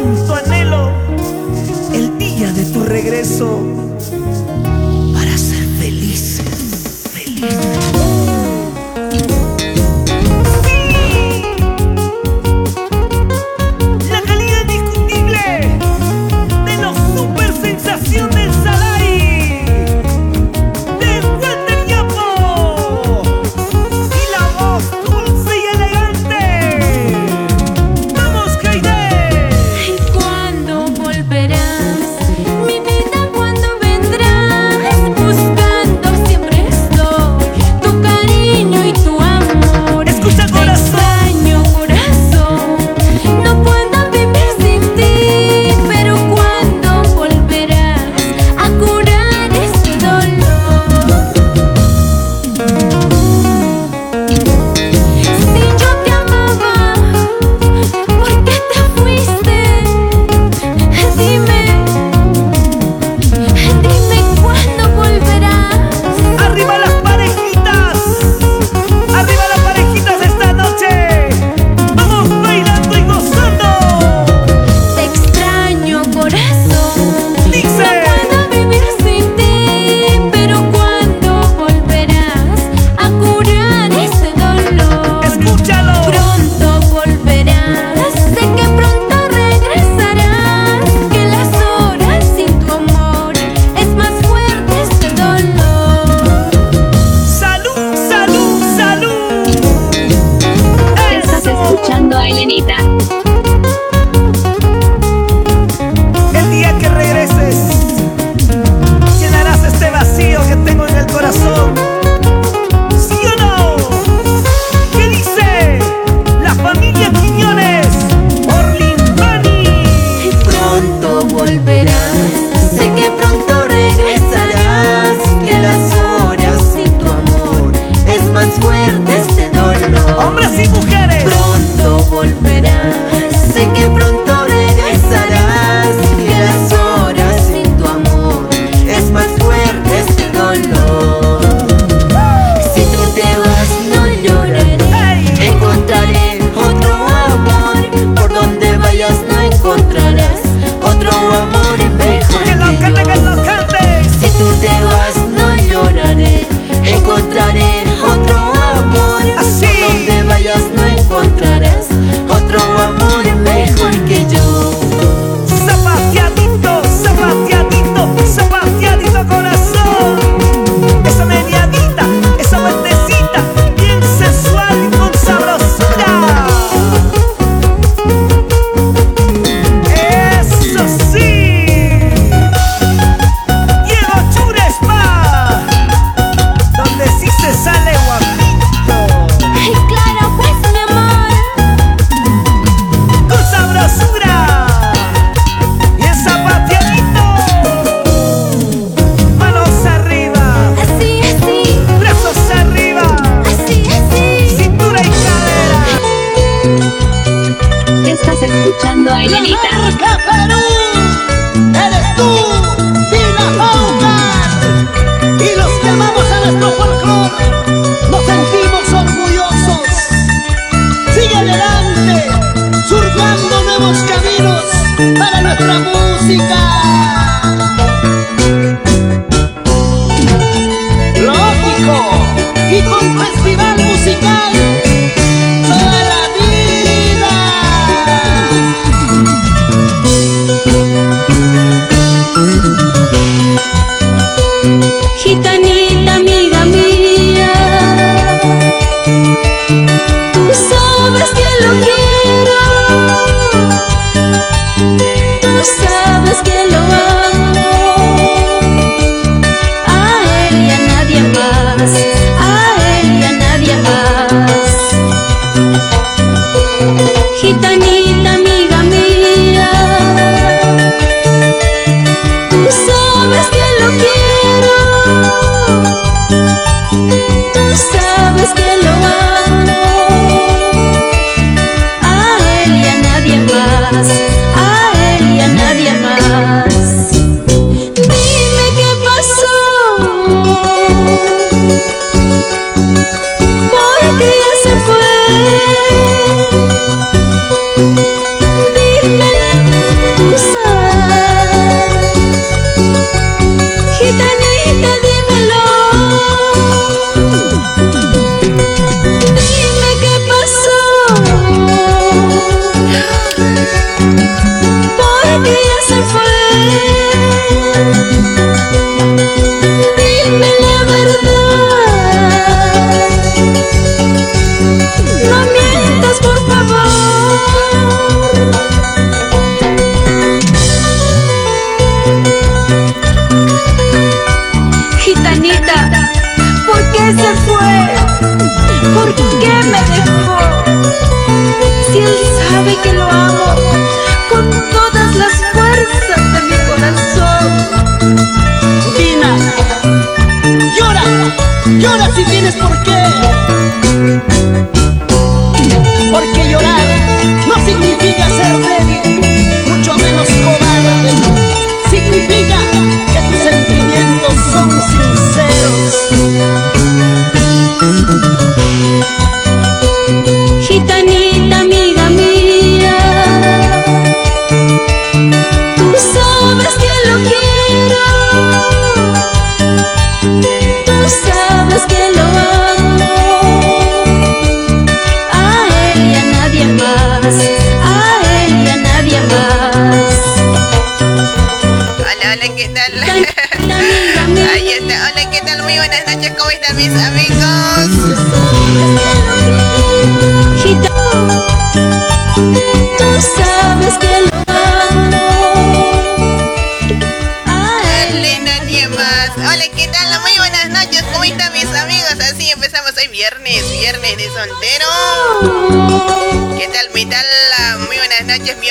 cuánto anhelo el día de tu regreso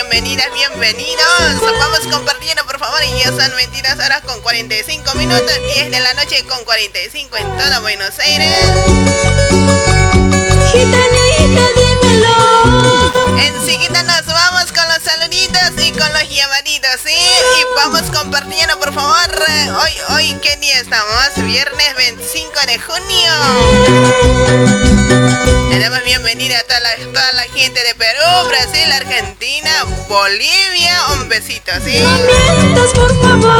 bienvenidas, bienvenidos. Vamos compartiendo, por favor. Y ya son 22 horas con 45 minutos, 10 de la noche con 45 en toda Buenos Aires. Enseguida nos vamos con los saluditos y con los llamaditos, ¿sí? Y vamos compartiendo, por favor. Hoy, hoy, ¿qué día estamos? Viernes 25 de junio. Le damos bienvenida a toda la, gente de Perú, Brasil, Argentina, Bolivia. Un besito, ¿sí? No por favor.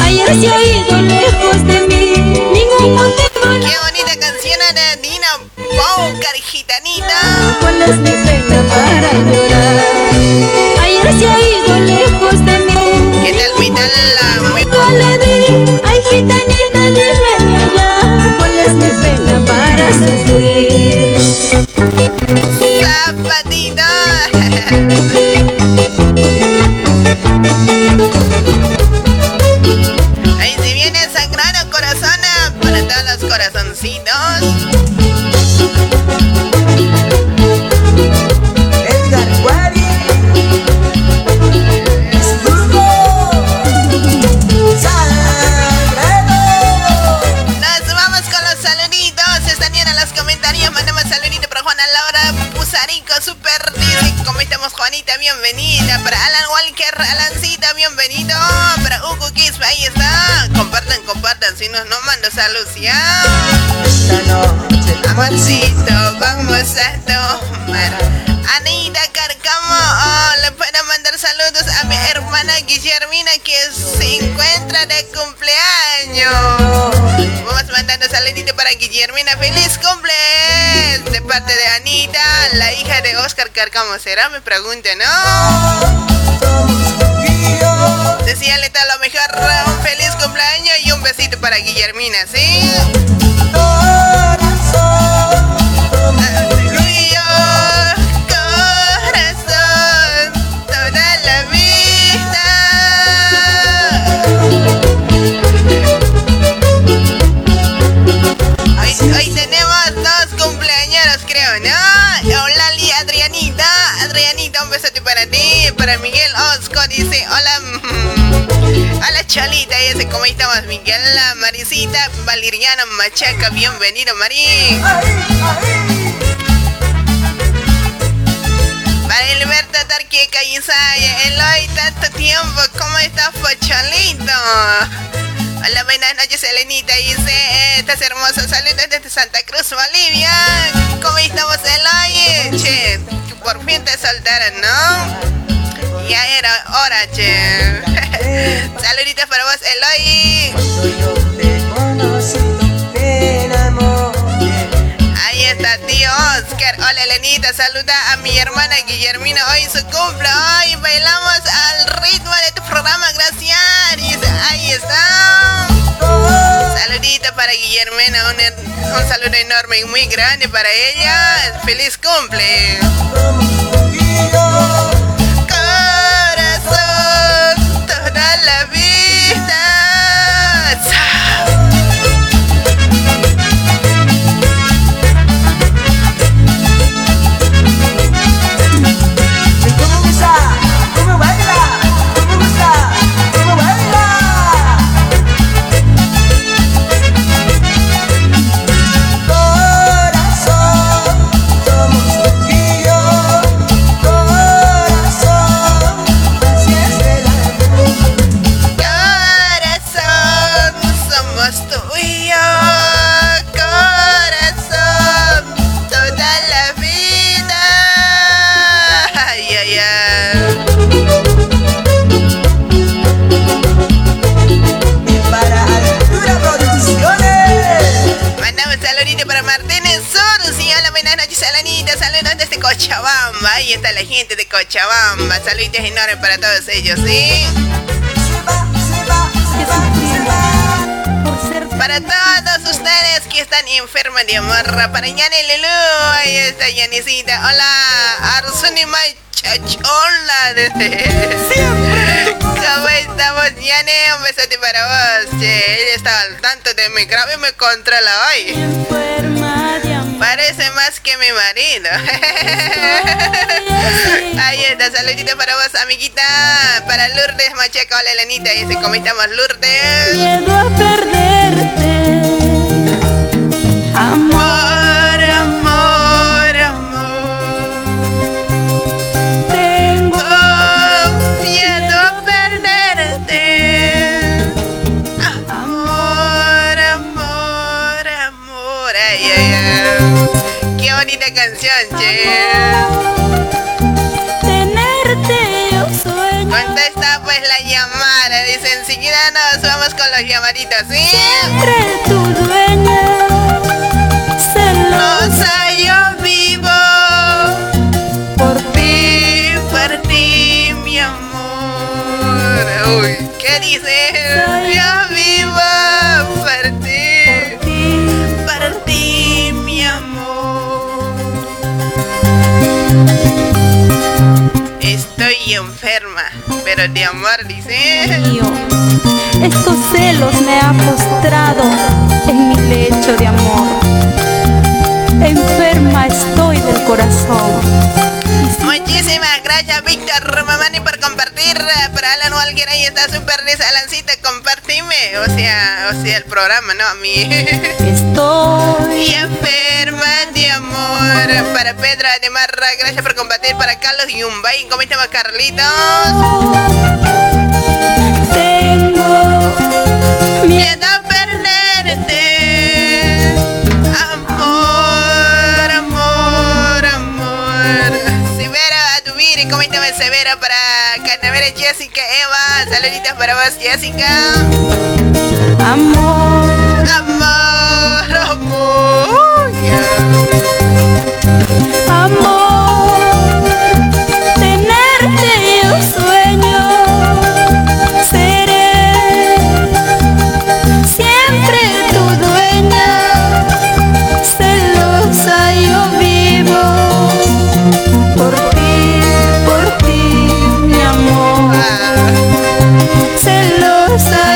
Ayer. cómo será, me pregunto, ¿no? la Marisita Valeriana Machaca. Bienvenido, Marín. Para Alberto Tarqueca Isaya, Eloy, tanto tiempo, ¿cómo estás, Pocholito? Hola, buenas noches, Elenita. Dice, estás hermoso. Saludos desde Santa Cruz, Bolivia. ¿Cómo estamos, Eloy? Che, por fin te soltaron, ¿no? Ya era hora, che. Saluditos para vos, Eloy. Ahí está tío Hola Lenita, saluda a mi hermana Guillermina. Hoy su cumple. Hoy bailamos al ritmo de tu programa. Gracias. Ahí está. Saludito para Guillermina, un, er, un saludo enorme y muy grande para ella. Feliz cumple. Está la gente de Cochabamba. Saluditos enormes para todos ellos, ¿sí? Para todos ustedes que están enfermos de amor, para Yani Lulu, ahí está Yanisita. Hola, Arsuni Machachola. ¿Cómo estamos, Yani? Un besote para vos. Che, ella está al tanto de mi grave y me controla hoy. Parece más que mi marido. Ahí está, saludito para vos, amiguita. Para Lourdes Macheca, hola Elenita. Dice, ¿cómo estamos, Lourdes? Miedo a perderte. Vamos con los llamaditos, ¿sí? Siempre tu dueña. Celosa yo vivo. por ti. por ti, mi amor. Uy, ¿qué dice? Yo vivo por ti, por ti, mi amor. Estoy enferma, pero de amor, dice. mío. Estos celos me han postrado en mi lecho de amor. Enferma estoy del corazón. Muchísimas gracias, Víctor Mamani, por compartir. Para Alan o alguien ahí está súper dice Alancita, compartime. O sea, o sea, el programa, ¿no? A mí. Estoy enferma de amor. Para Pedro de Marra, gracias por compartir. Para Carlos Yumbay, ¿cómo estamos, Carlitos? tengo miedo. Severo? Para Canavera Jessica, Eva. Saluditos para vos, Jessica. Amor, Amor, amor. amor, celosa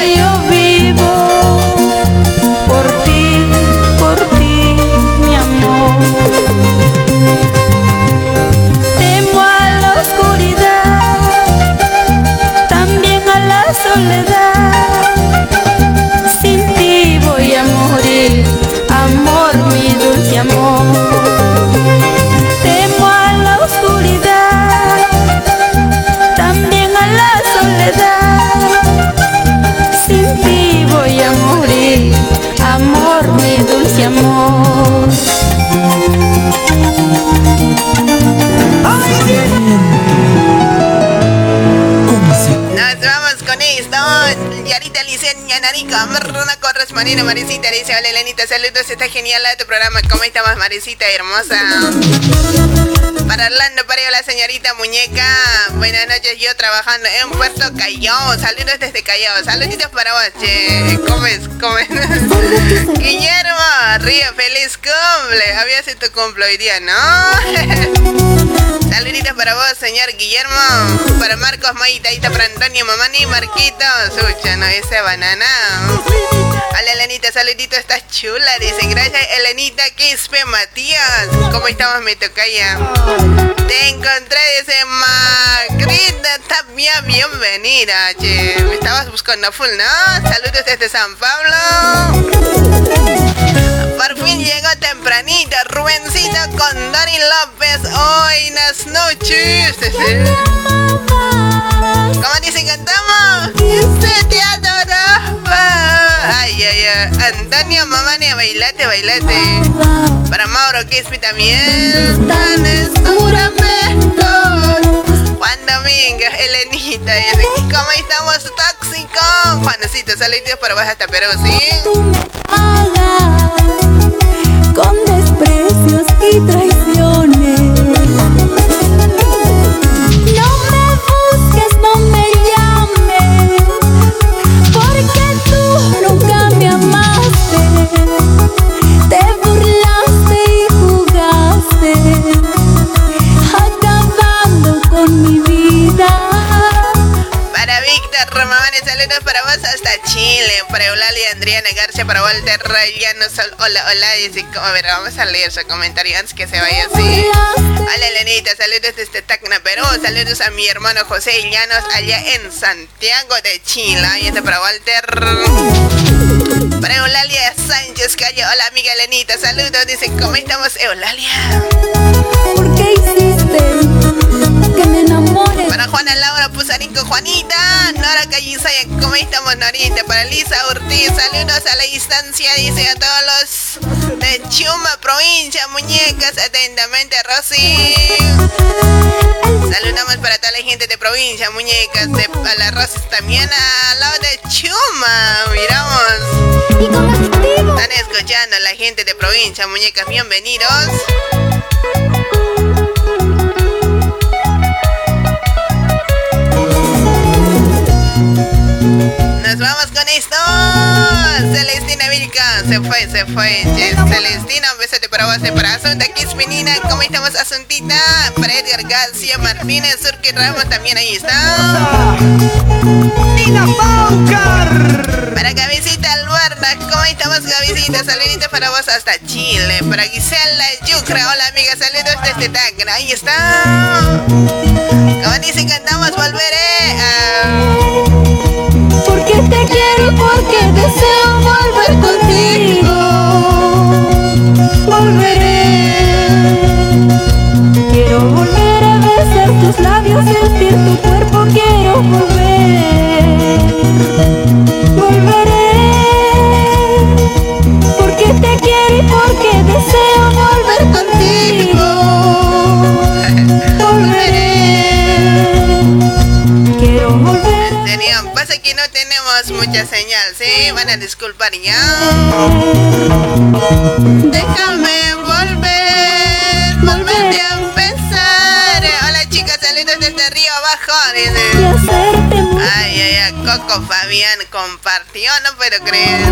Nos vamos con esto. Yarita Licenia Narico. Marina Marisita, dice, hola Elenita, saludos, está genial tu programa, ¿cómo estamos Marisita, hermosa? Para Orlando, para la señorita Muñeca, buenas noches, yo trabajando en Puerto Callao, saludos desde Callao, saluditos para vos, che, ¿cómo es? ¿Cómo es? Guillermo, Río, feliz cumple, había sido tu cumple hoy día, ¿no? saluditos para vos, señor Guillermo, para Marcos Maita, ahí está para Antonio Mamani, Marquitos, sucha, no, ese banana. Hola Elenita, saludito, estás chula. Dice, gracias Elenita Quispe Matías. ¿Cómo estamos, me tocaya? Te encontré, dice Magrita Tapia, bienvenida. Me estabas buscando full, ¿no? Saludos desde San Pablo. Por fin llegó tempranito, Rubencito con Dani López. Hoy las noches. ¿Cómo dice cantamos? Se te. Ay, ay, ay. Antonio Mamania, bailate, bailate. Para Mauro Quispe también. Tan juramento. Juan Domingo, Elenita. ¿Cómo estamos tóxicos? Juancito, saludos para vos hasta Perú, ¿sí? con desprecios y traiciones. Mi vida. Para Víctor Román, saludos para vos hasta Chile. Para Eulalia Adriana García, para Walter Rayano. Sol, hola, hola. Dice, a ver, vamos a leer su comentario antes que se vaya así. Hola, Elenita, saludos desde Tacna, Perú. Saludos a mi hermano José Llanos allá en Santiago de Chile. Y este para Walter. Para Eulalia Sánchez Calle. Hola, amiga Elenita. Saludos. Dice, ¿cómo estamos, Eulalia? ¿Por qué hiciste que me enamore? Para Juana Laura Pusarinco, Juanita, Nora Callisaya, ¿cómo estamos, Norita? Para Lisa Ortiz, saludos a la distancia, dice a todos los de Chuma, provincia, muñecas, atentamente, Rosy. Saludamos para toda la gente de provincia, muñecas, de, a la Rosy también, al lado de Chuma, miramos. Están escuchando a la gente de provincia, muñecas, bienvenidos. Nos vamos con esto. Celestina Vilca se fue, se fue. Celestina, un besote para vos, para Asunta Quisminina. ¿Cómo estamos, Asuntita? Para Edgar García Martínez, Surque Ramos también ahí está. Nina Paucar. Para Cabecita Albarda, ¿cómo estamos, Cabecita? Saluditos para vos hasta Chile. Para Gisela Yucra, hola amiga, saludos desde Tacna. Ahí está. Como dice, cantamos, volveré. Ah. Te quiero, porque deseo volver contigo. Volveré. Quiero volver a besar tus labios, sentir tu cuerpo. Quiero volver. Volveré. Porque te quiero y porque deseo volver mucha señal, ¿sí? Van a disculpar ya. Déjame volver, volverte a empezar. Hola chicas, saludos desde Río Abajo. Ay, ay, ay, Coco Fabián compartió, no puedo creer.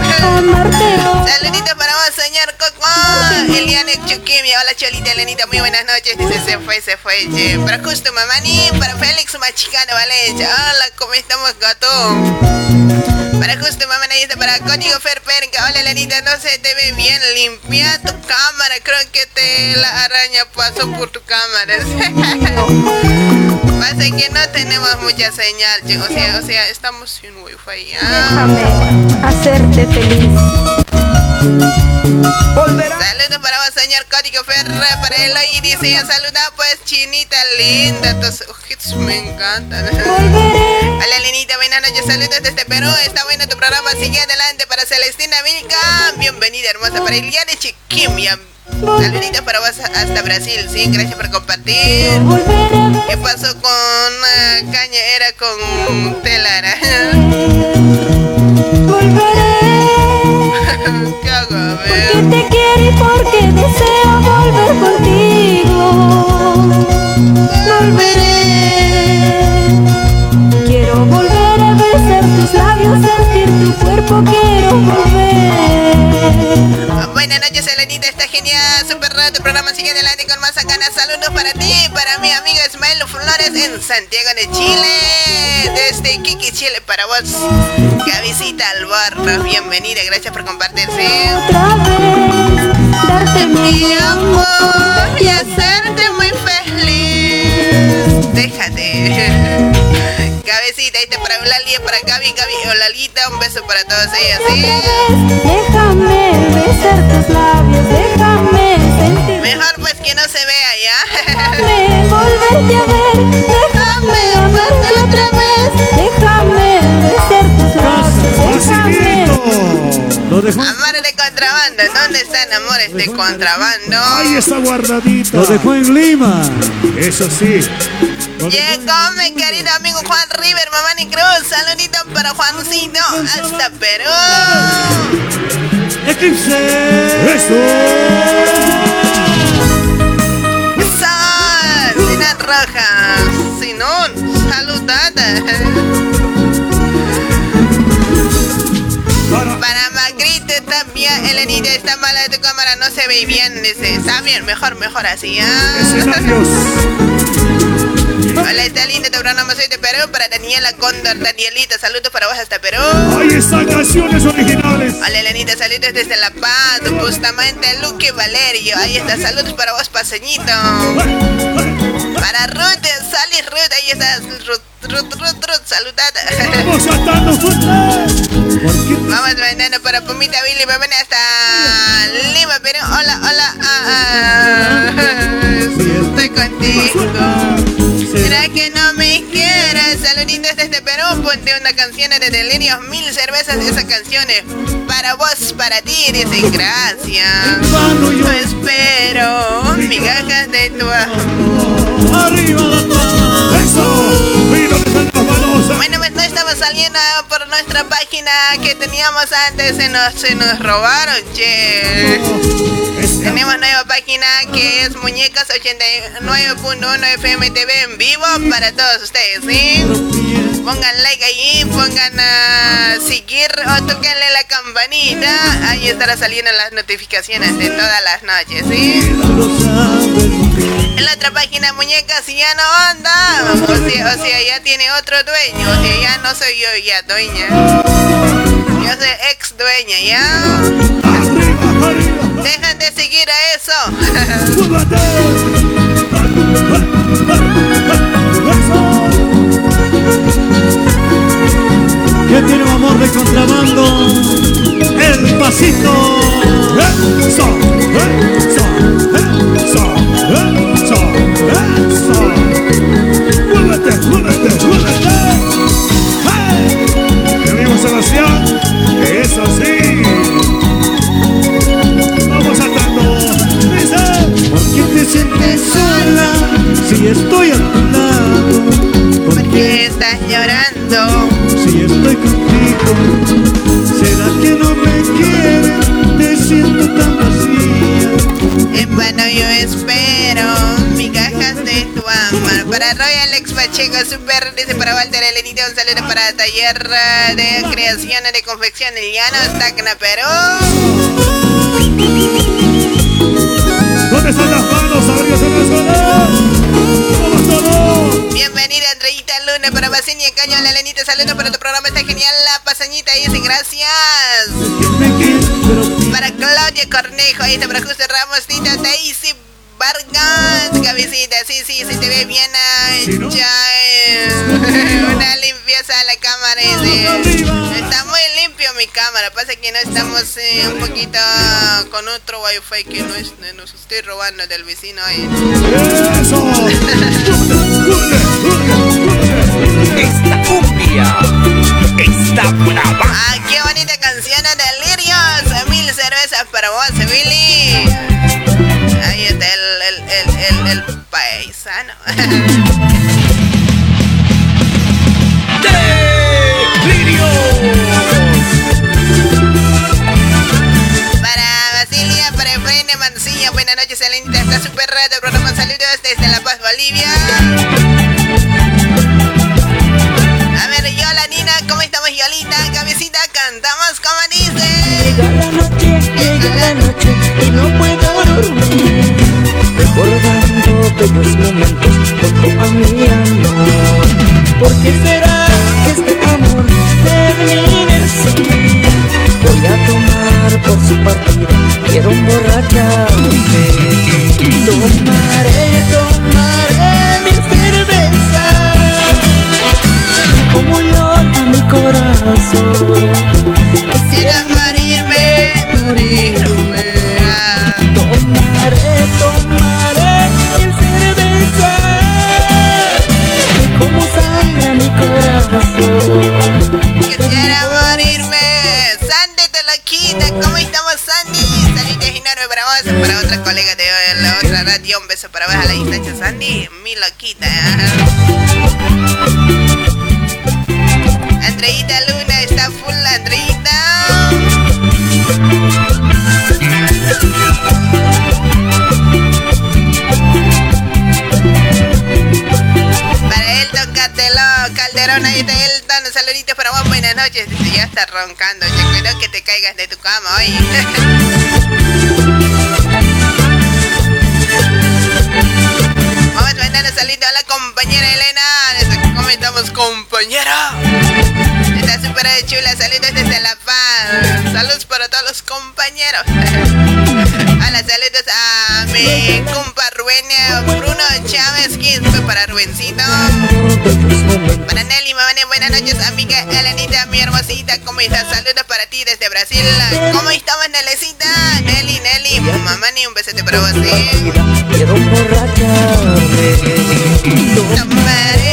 Saluditos para vos, señor Coco. Eliane Chukimia, hola Cholita Elenita, muy buenas noches. Dice, se fue, se fue, che. Para Justo Mamani, para Félix Machicano, vale. Hola, ¿cómo estamos, gato? Para Justo Mamani, dice, para Código Ferperca. Hola, Elenita, no se te ve bien. Limpia tu cámara, creo que te la araña pasó por tu cámara. Pasa que no tenemos mucha señal. O sea, o sea, estamos sin wifi. ya. Déjame hacerte feliz. Saludos para vos, señor Código Ferra, para él y dice, saluda pues, chinita linda, tus ojitos me encantan. Hola, Lenita, buenas noches, saludos desde Perú, está bueno tu programa, sigue adelante para Celestina Vilca, bienvenida hermosa, para Iliana Chiquimia, saluditos para vos hasta Brasil, sí, gracias por compartir. ¿Qué pasó con una caña? Era con telara. Porque te quiero y porque deseo volver contigo. Tu cuerpo, quiero volver. Buenas noches, Elenita. Está genial. Super raro tu programa. Sigue adelante con más ganas. Saludos para ti para mi amigo Ismael Flores en Santiago de Chile. Desde Kiki, Chile para vos. Que visita al barro. Bienvenida. Gracias por compartirse. Otra vez, darte mi amor y hacerte muy feliz. Déjate. Cabecita, ahí te para Eulalia, para Gaby, Gaby, Eulalita, un beso para todas ellas, ¿sí? Déjame besar tus labios, déjame sentir. Mejor pues que no se vea ya. Déjame volverte a ver, déjame amarte otra vez, déjame besar tus labios, déjame. Amores de contrabando, ¿dónde están amores de contrabando? ahí está guardadito. Lo dejó en Lima. Eso sí. Llegó mi querido amigo Juan River, mamá ni Cruz. Saludito para Juancito hasta Perú. Eclipse. Sol, Sina Roja, Sinón, saludada. Para Magrito también, Elenita, está mala de tu cámara, no se ve bien. Dice, está bien, mejor, mejor así, ¿ah? Hola, está lindo tu programa, soy de Perú. Para Daniela Cóndor, Danielita, saludos para vos hasta Perú. Ahí están canciones originales. Hola, Elenita, saludos desde La Paz, justamente Luque Valerio. Ahí está, saludos para vos, paseñito. Para Ruth, Sally Ruth, ahí está, Ruth, Ruth, Ruth, Ruth, saludada. Vamos fuerte. Vamos mandando para Pumita Billy, ven hasta Lima, Perú. Hola, hola, ah, ah. estoy contigo. ¿Será que no me quieres? Saluditos desde Perú, ponte una canción de Delirios, mil cervezas de esas canciones. Para vos, para ti, dice gracias. Yo. Espero migajas de tu amor. Arriba la. Eso. Saliendo por nuestra página que teníamos antes, se nos, se nos robaron, che. Tenemos nueva página que es Muñecas 89.1 FM TV en vivo para todos ustedes, ¿sí? Pongan like ahí, pongan a seguir o toquenle la campanita. Ahí estará saliendo las notificaciones de todas las noches, ¿sí? En la otra página muñecas si ya no anda. O sea, o ya tiene otro dueño. O sea, ya no soy yo ya dueña. Yo soy ex dueña, ¿ya? Dejan de seguir a eso. Ya tiene un amor de contrabando. El pasito. Eso. Si estoy a tu lado? ¿Por ¿Por qué estás llorando? si estoy contigo? ¿Será que no me quieres? Te siento tan vacía. En vano yo espero migajas de tu amor. Para Royal Ex Pacheco, super dice para Walter Elenita, un saludo para Taller de Creación de Confección de Llanos, Tacna, Perú. ¿Dónde están Bienvenida Andreita Luna para Paseña Caño, la Elenita, saludos para tu programa, está genial. La pasañita dice gracias. Para Claudia Cornejo, ahí está para Justo Ramos, Tita Daisy Vargas, cabecita, sí, sí, se te ve bien eh, Una limpieza a la cámara, dice. Está muy limpio mi cámara, pasa que no estamos eh, un poquito con otro wifi que no es, nos estoy robando del vecino ahí. Eso. Esta cumbia está brava. Ah, qué bonita canción de Delirios. Mil cervezas para vos, Billy el paisano. Para Basilia, para Efraín Mancilla, buenas noches, Elenita, está súper rato, programa saludos desde La Paz, Bolivia. A ver, Yola, Nina, ¿cómo estamos, Yolita? Cabecita, cantamos como dice. Llega la noche, llega la noche, y no puedo dormir bellos momentos junto a mi amor ¿Por qué será que este amor termine así? Voy a tomar por su partida, quiero emborracharme Tomaré, tomaré mi cerveza. Como llora mi corazón Sandy? Salite enorme para vos, para otra colega de la otra radio. Un beso para vos a la distancia, Sandy. Mi loquita. Andreita Luna está full, Andreita. Para Elton Catelo, Calderón, ahí está Elton, saluditos para vos, buenas noches. Ya está roncando, yo cuidado que te caigas de tu cama hoy. Vamos mandando saludos a la compañera Elena. ¿Cómo estamos, compañera? Está súper chula, saludos desde La Paz. Saludos para todos los compañeros. Hola, saludos a mi compa Rubén eh, Bruno Chávez, que fue para Rubencito. Para Nelly, mamá, buenas noches, amiga Elenita, mi hermosita, ¿cómo estás? Saludos para ti desde Brasil. ¿Cómo estamos, Nelecita? Nelly, Nelly, mamá, ni un besete para vos, ¿sí? Tomaré, tomaré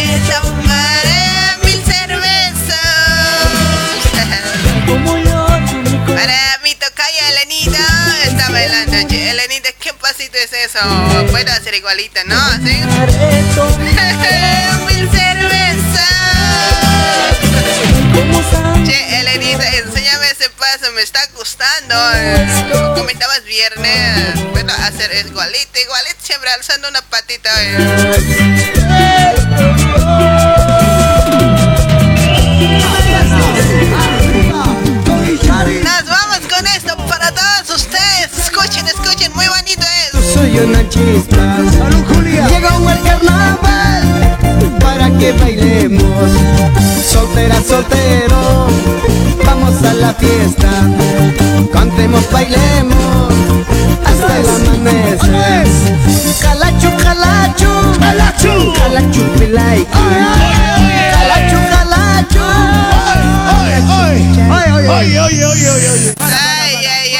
Está bailando. Elenita, ¿qué pasito es eso? Puedo hacer igualito, ¿no? ¿Sí? Mil cervezas. Como Che, Elenita, enséñame ese paso, me está gustando. Eh, Comentabas viernes, puedo hacer igualito, igualito, siempre alzando una patita. Soy una chispa. Salud, Julia. Llegó el carnaval para que bailemos. Soltera, soltero, vamos a la fiesta. Cantemos, bailemos hasta el amanecer. Calacho, calacho. Oye, oye, oye, oye, oye. Ay, ay,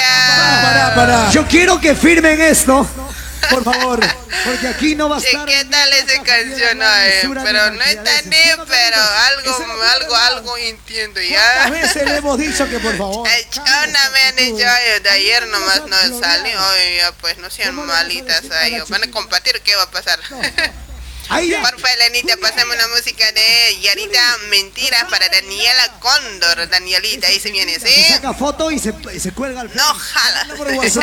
Para, para. Yo quiero que firmen esto, por favor, porque aquí no va a estar. ¿qué tal esa canción? Ay, pero no entendí, pero algo, algo, algo entiendo ¿Cuántas ya. veces le hemos dicho que por favor? Chona me han dicho de ayer nomás no salió. Ay, ya, pues no sean malitas ahí. Van a compartir, ¿qué va a pasar? Porfa, Elenita, pasame una música de Yarita Mentiras para Daniela Cóndor. Danielita, ahí se viene, Se ¿sí? saca foto y se, se cuelga al No, jala. se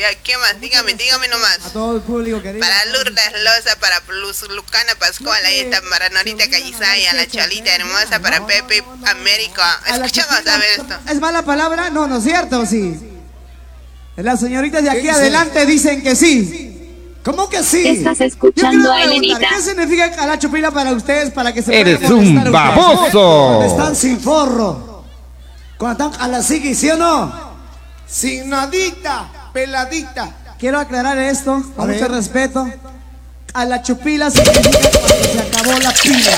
ya, ¿qué más? Dígame, dígame nomás. A todo el público querido. Para Lourdes Loza, para Plus Lucana Pascual, ahí está para Norita Callizaya, la Cholita hermosa, para Pepe América. Escuchamos a ver esto. ¿Es mala palabra? No, ¿no es cierto? Sí. Las señoritas de aquí adelante dicen que sí. ¿Cómo que sí? Estás Yo escuchando quiero a preguntar, Elenita. ¿Qué significa calacho pila para ustedes para que se Eres puedan un molestar ustedes? baboso. Cuando están sin forro. Cuando están a la psiqui, ¿sí o no? Sin nadita, peladita. Quiero aclarar esto, con A mucho respeto. A la chupila significa cuando se acabó la pila.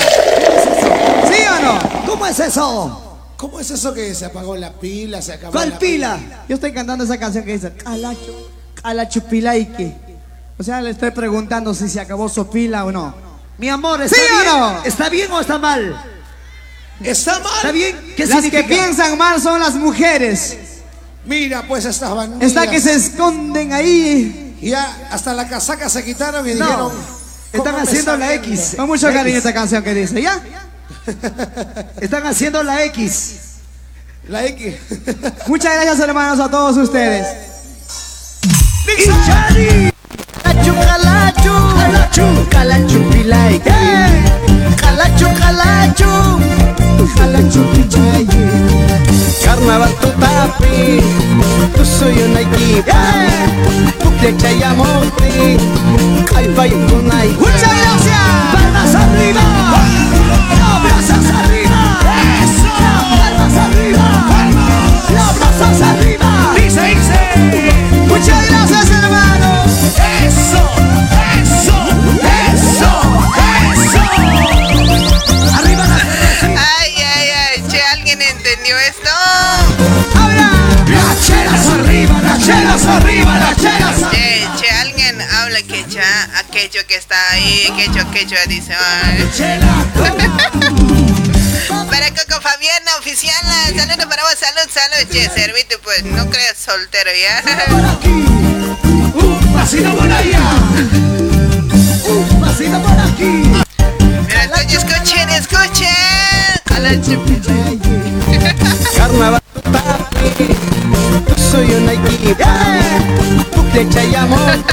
¿Sí o no? ¿Cómo es eso? ¿Cómo es eso que se apagó la pila, se acabó ¿Cuál la pila? Yo estoy cantando esa canción que dice a la, a la chupilaique. O sea, le estoy preguntando si se acabó su pila o no. Mi amor, ¿está ¿Sí o bien? no? ¿Está bien o está mal? ¿Está mal? ¿Está bien? ¿Qué las significa? que piensan mal son las mujeres. Mira, pues estas bandidas. Está que se esconden ahí. Ya, hasta la casaca se quitaron y No. dijeron... Están "¿Cómo me haciendo la saben?" X. Con mucho cariño esta canción que dice, ¿ya? Están haciendo la X. La X. Muchas gracias hermanos a todos ustedes. Calacho, calacho, calacho pilay. Carnaval tu tapi, tu soy una equipa. Y. Muchas gracias. Palmas arriba. Brazos arriba. Eso. Palmas arriba. Los brazos arriba. Dice, dice. Muchas gracias, hermanos. Aquello que está ahí, quechua, dice. ay. Para Coco Fabiana, oficial, saludos para vos, salud, salud, che, servite, pues, no creas soltero, ¿ya? Por aquí. Un pasito por allá. Un pasito por aquí. Mira, estoy, escuchen, escuchen. Carnaval papi, soy una equipa. Tu flecha y amote,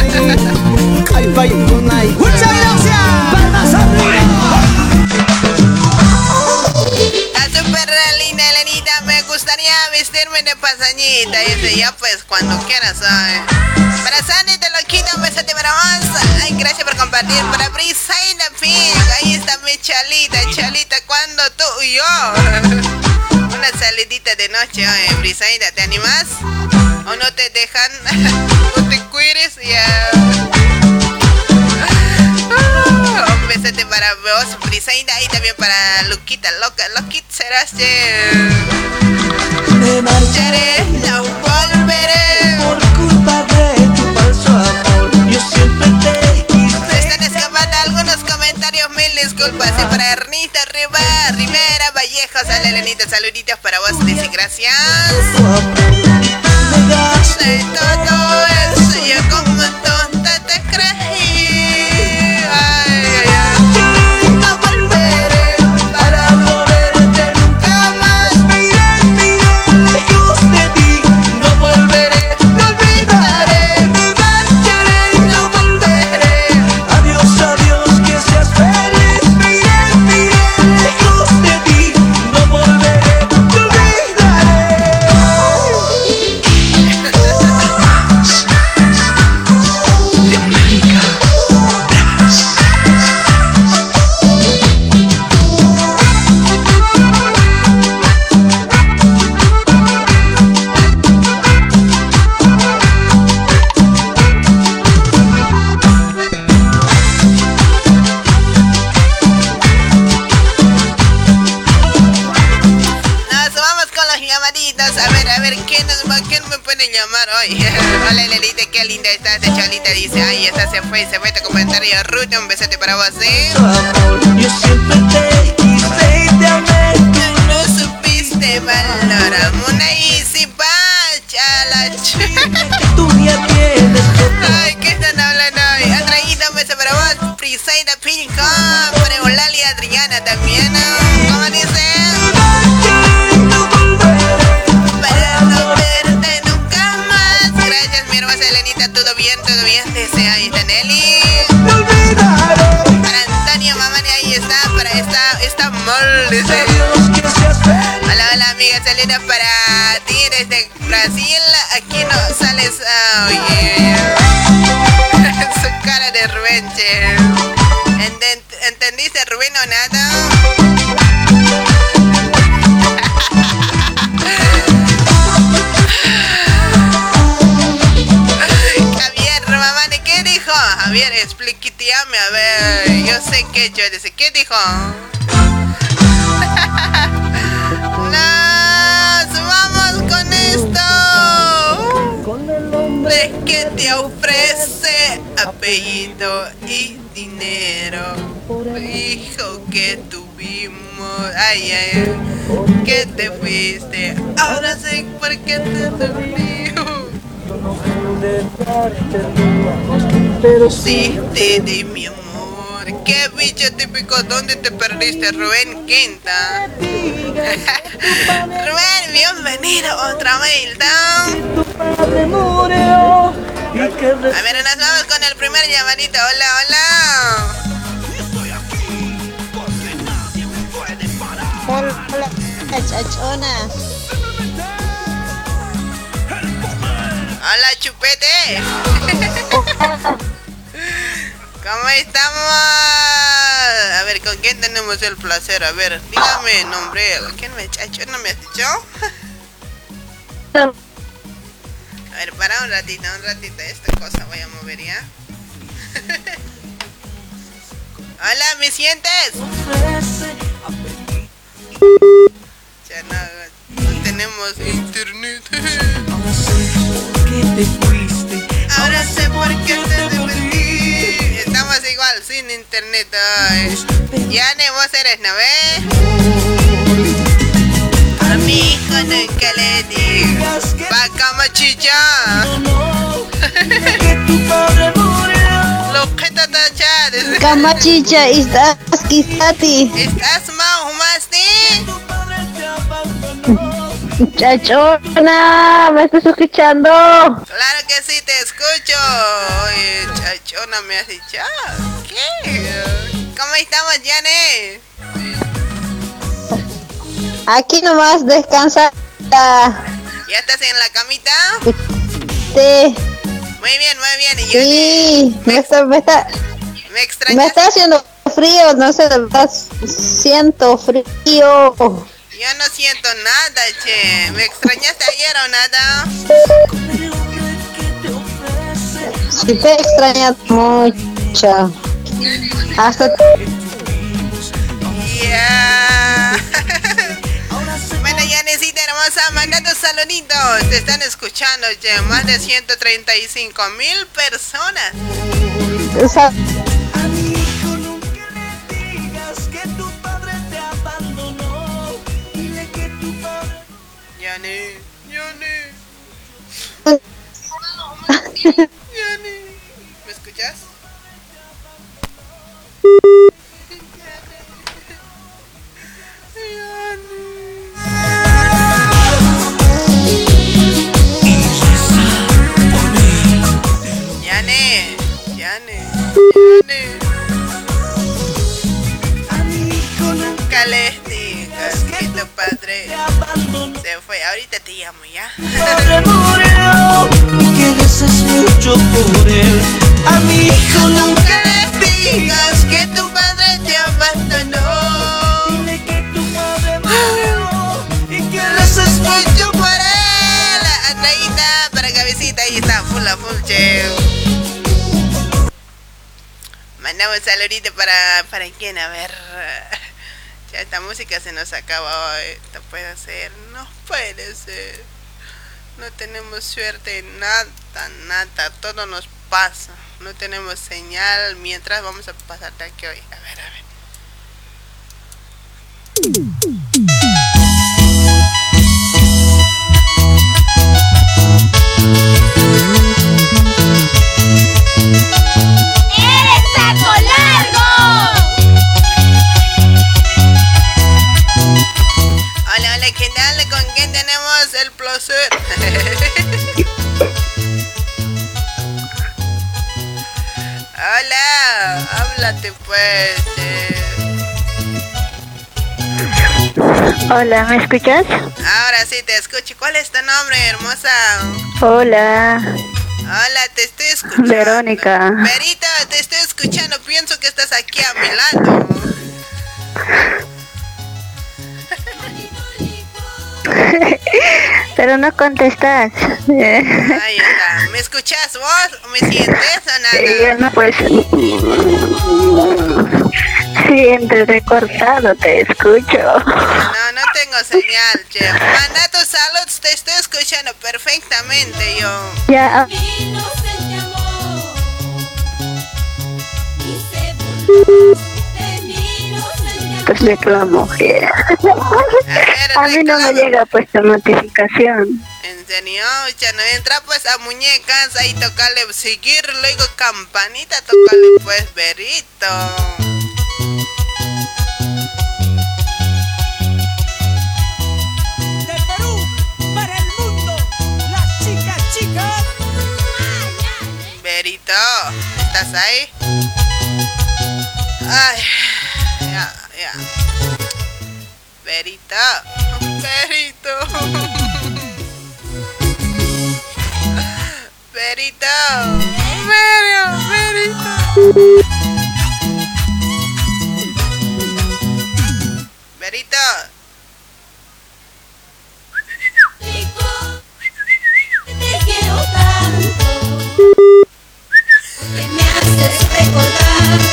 ay vaya con ay. Muchas gracias. Palmas arriba. A super linda Elenita, gustaría vestirme de pasañita. Y dice, ya pues, cuando quieras, ¿sabes? Para Sandy te lo quito, un besote para vos. Ay, gracias por compartir. Para Brisaina Pink, ahí está mi chalita, chalita, cuando tú y yo. Una salidita de noche, oye, Brisaina, ¿te animas? ¿O no te dejan? ¿No te cuires? Ya. Ah, Un besote para vos, Brisaina, y también para Luquita, loca, Loquita serás. Me Marcharé, no volveré. por culpa de tu falso amor. Yo siempre te quise. están escapando algunos comentarios, mil disculpas. Y para Ernita Riva, Rivera Vallejos, a la Elenita, saluditos para vos, dice gracias. De todo eso, yo como tonta te puede llamar hoy? Hola, Lelita, qué linda estás. Esta chalita dice, ay, esta se fue, se fue tu comentario. Ruth, un besote para vos, ¿eh? Amor, yo siempre te quise y te amé. Tú no supiste valorar. Una easy patch a la Ay, ¿qué están hablando hoy? Andreita, un beso para vos. Frisaida Pinco. Para Eulalia Adriana también, ¿no? ¿Cómo dice? Bien? Dice ahí Nelly. Para Antonio Mamani, ahí está. Para esta, esta mol, dice. Adiós, que seas feliz. Hola, hola, amiga Selena. Para ti desde Brasil. Aquí no sales. ah, Oye. Su cara de Rubén, ¿Entendiste, Rubén, o nada? Javier, expliquiteame, a ver. Yo sé que yo dice, ¿qué dijo? Nos vamos con esto. ¿De qué te ofrece apellido y dinero? Hijo que tuvimos. Ay, ay, ay. Que te fuiste. Ahora sé por qué te dolió. Pero Sí, te di mi amor. Qué bicho típico. ¿Dónde te perdiste, Rubén Quinta? Rubén, bienvenido otra vez, ¿no? tu padre murió y A ver, nos vamos con el primer llamadito. Hola, hola. Hola, chachona. Hola, chupete. ¿Cómo estamos? A ver, ¿con quién tenemos el placer? A ver, dígame nombre. ¿Quién me chachona me has dicho? A ver, para un ratito, un ratito. Esta cosa voy a mover ya. Hola, ¿me sientes? Ya no, no tenemos internet. Ahora sé por qué te perdí. Estamos igual, sin internet. Ay. Yane, vos eres, ¿no ves? A mi hijo nunca le digas Vaca machicha. Lo que te. Camachicha, estás quizati. ¿Estás mau más Chachona, ¿me estás escuchando? Claro que sí, te escucho. Oye, chachona, me has dicho. ¿Qué? ¿Cómo estamos, Yane? Aquí nomás descansa. ¿Ya estás en la camita? Sí, Muy bien, muy bien. Y sí, me está, me está, me me extrañas. está haciendo frío, no sé, de verdad, siento frío. Yo no siento nada, che. ¿Me extrañaste ayer o nada? Sí te extraña mucho. Hasta Ya. bueno, Yanecita hermosa, manda tus saluditos. Te están escuchando, che. Más de 135 mil personas. esa- Yani. Yani. quién, a ver. Ya esta música se nos acaba hoy. Esto puede ser, no puede ser. No tenemos suerte, nada, nada, todo nos pasa. No tenemos señal mientras vamos a pasar de aquí hoy. A ver, a ver. hola, háblate pues. eh. Hola, ¿me escuchas? Ahora sí te escucho. ¿Cuál es tu nombre, hermosa? Hola, Hola, te estoy escuchando. Verónica. Verita, te estoy escuchando. Pienso que estás aquí a mi lado. Pero no contestas. Ahí está. ¿Me escuchas vos? ¿O me sientes o nada? Yo no, pues. Sí, entre recortado te escucho. No, no tengo señal, che. Manda tus saludos, te estoy escuchando perfectamente yo. Ya. Pues le clamo. A mí no me llega pues la notificación. En serio, ya no entra pues a muñecas, ahí tocarle seguir, luego campanita, tocarle pues verito. Chicas. ahí. Ay, ya, ya. Perito, perito. Perito, Perio, perito. Perito. Te quiero tanto que me haces recordar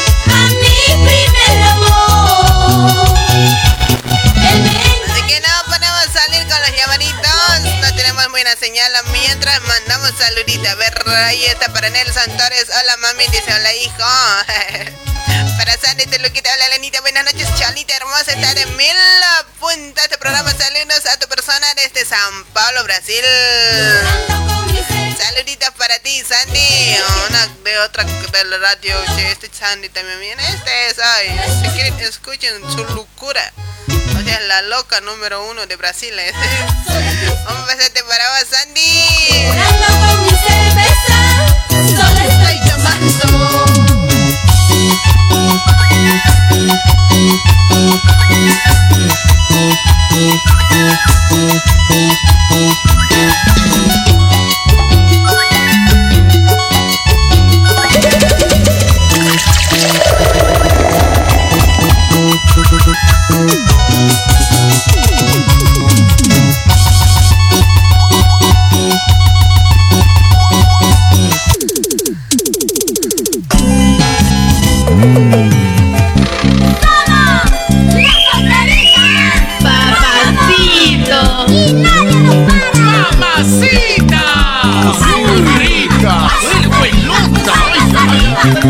llamaditos. No tenemos buena señal mientras mandamos saluditos. A ver, ahí está para Nelson Torres. Hola mami, dice hola hijo. Para Sandy Luquita, hola Lenita, buenas noches, Chalita hermosa, está de mil puntas este programa. Saludos a tu persona desde San Paulo, Brasil. Sandy. Una de otra de la radio. Este Sandy también viene. Este es, ay, si quieren, escuchen su locura. O sea, la loca número uno de Brasil. ¿eh? Un besete para vos, Sandy.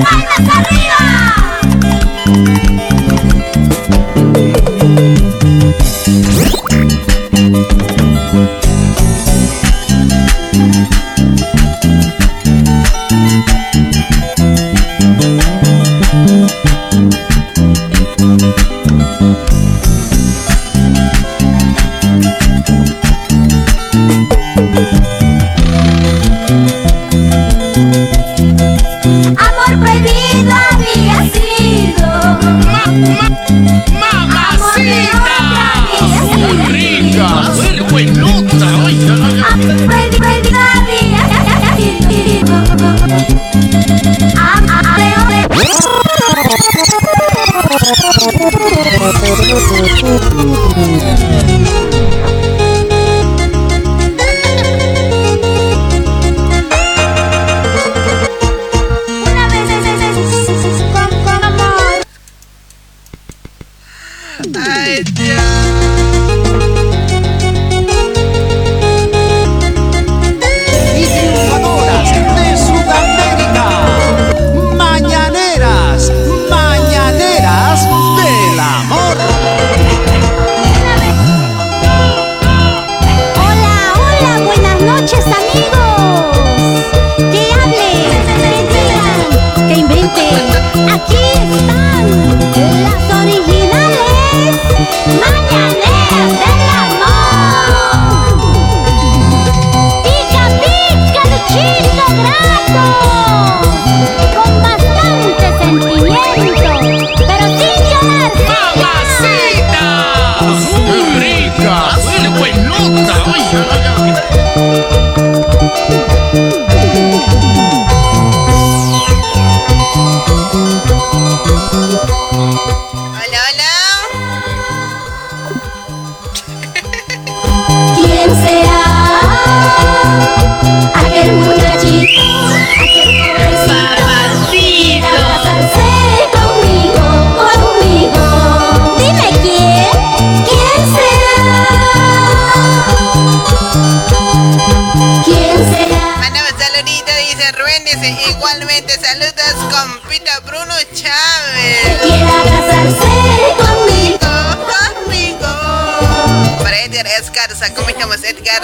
¡Palmas arriba!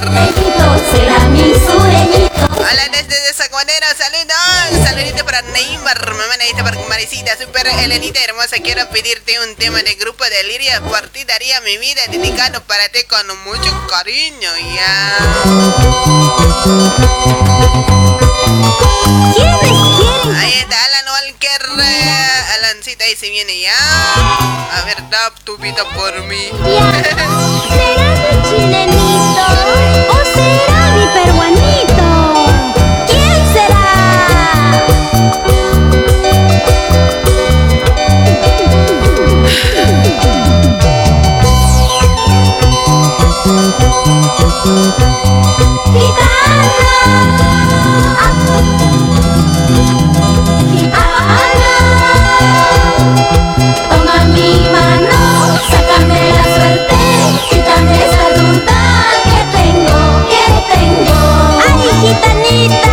Estamos Edgar? será mi sueñito. Hola desde Desaguadero, saludos. Saludito para Neymar, mamá Neymar, para Marisita, super Elenita hermosa. Quiero pedirte un tema de grupo de Liria. Por ti daría mi vida, dedicado para ti con mucho cariño. Ya. ¿Quiénes quieren? Ahí está, Alan, ahí se viene ya. A ver, da tu vida por mí. Gitanita! ¡Gitana!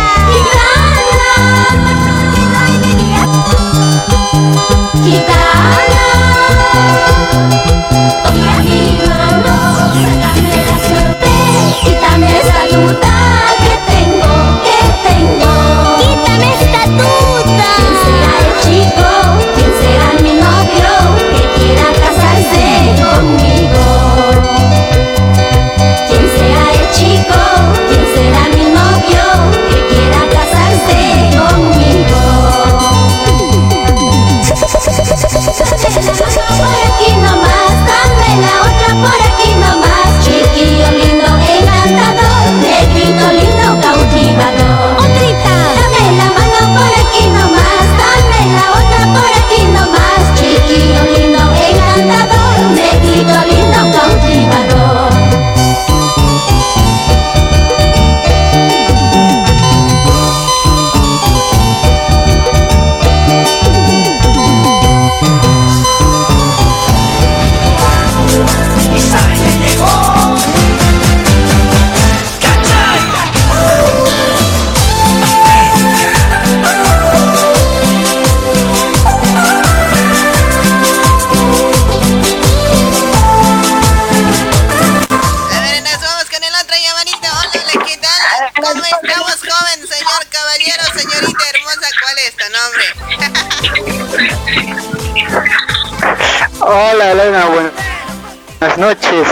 Hola Elena, buenas noches.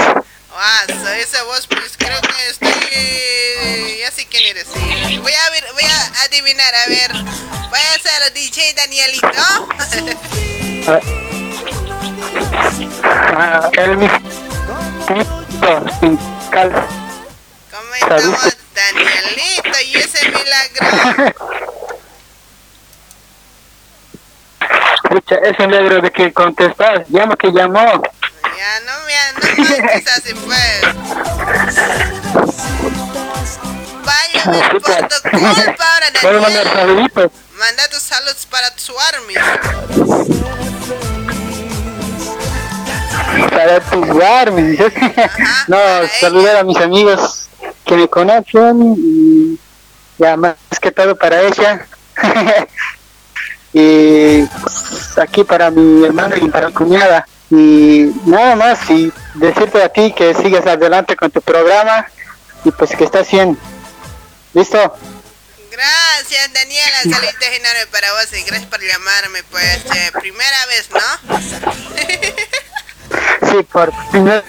Ese negro de que contestas, llama que llamó. Ya no me no manches así pues. Váyame por tu culpa ahora, Puedo mandar Daniel. saluditos. Manda tus saludos para tu army. Para tu me dices. no, saludar a mis amigos que me conocen y ya más que todo para ella. y pues, aquí para mi hermano y para mi cuñada. Y nada más, y decirte a ti que sigas adelante con tu programa y pues que estás bien. ¿Listo? Gracias, Daniela. Saluditos enormes para vos y gracias por llamarme. Pues, eh, primera vez, ¿no? Sí, por primera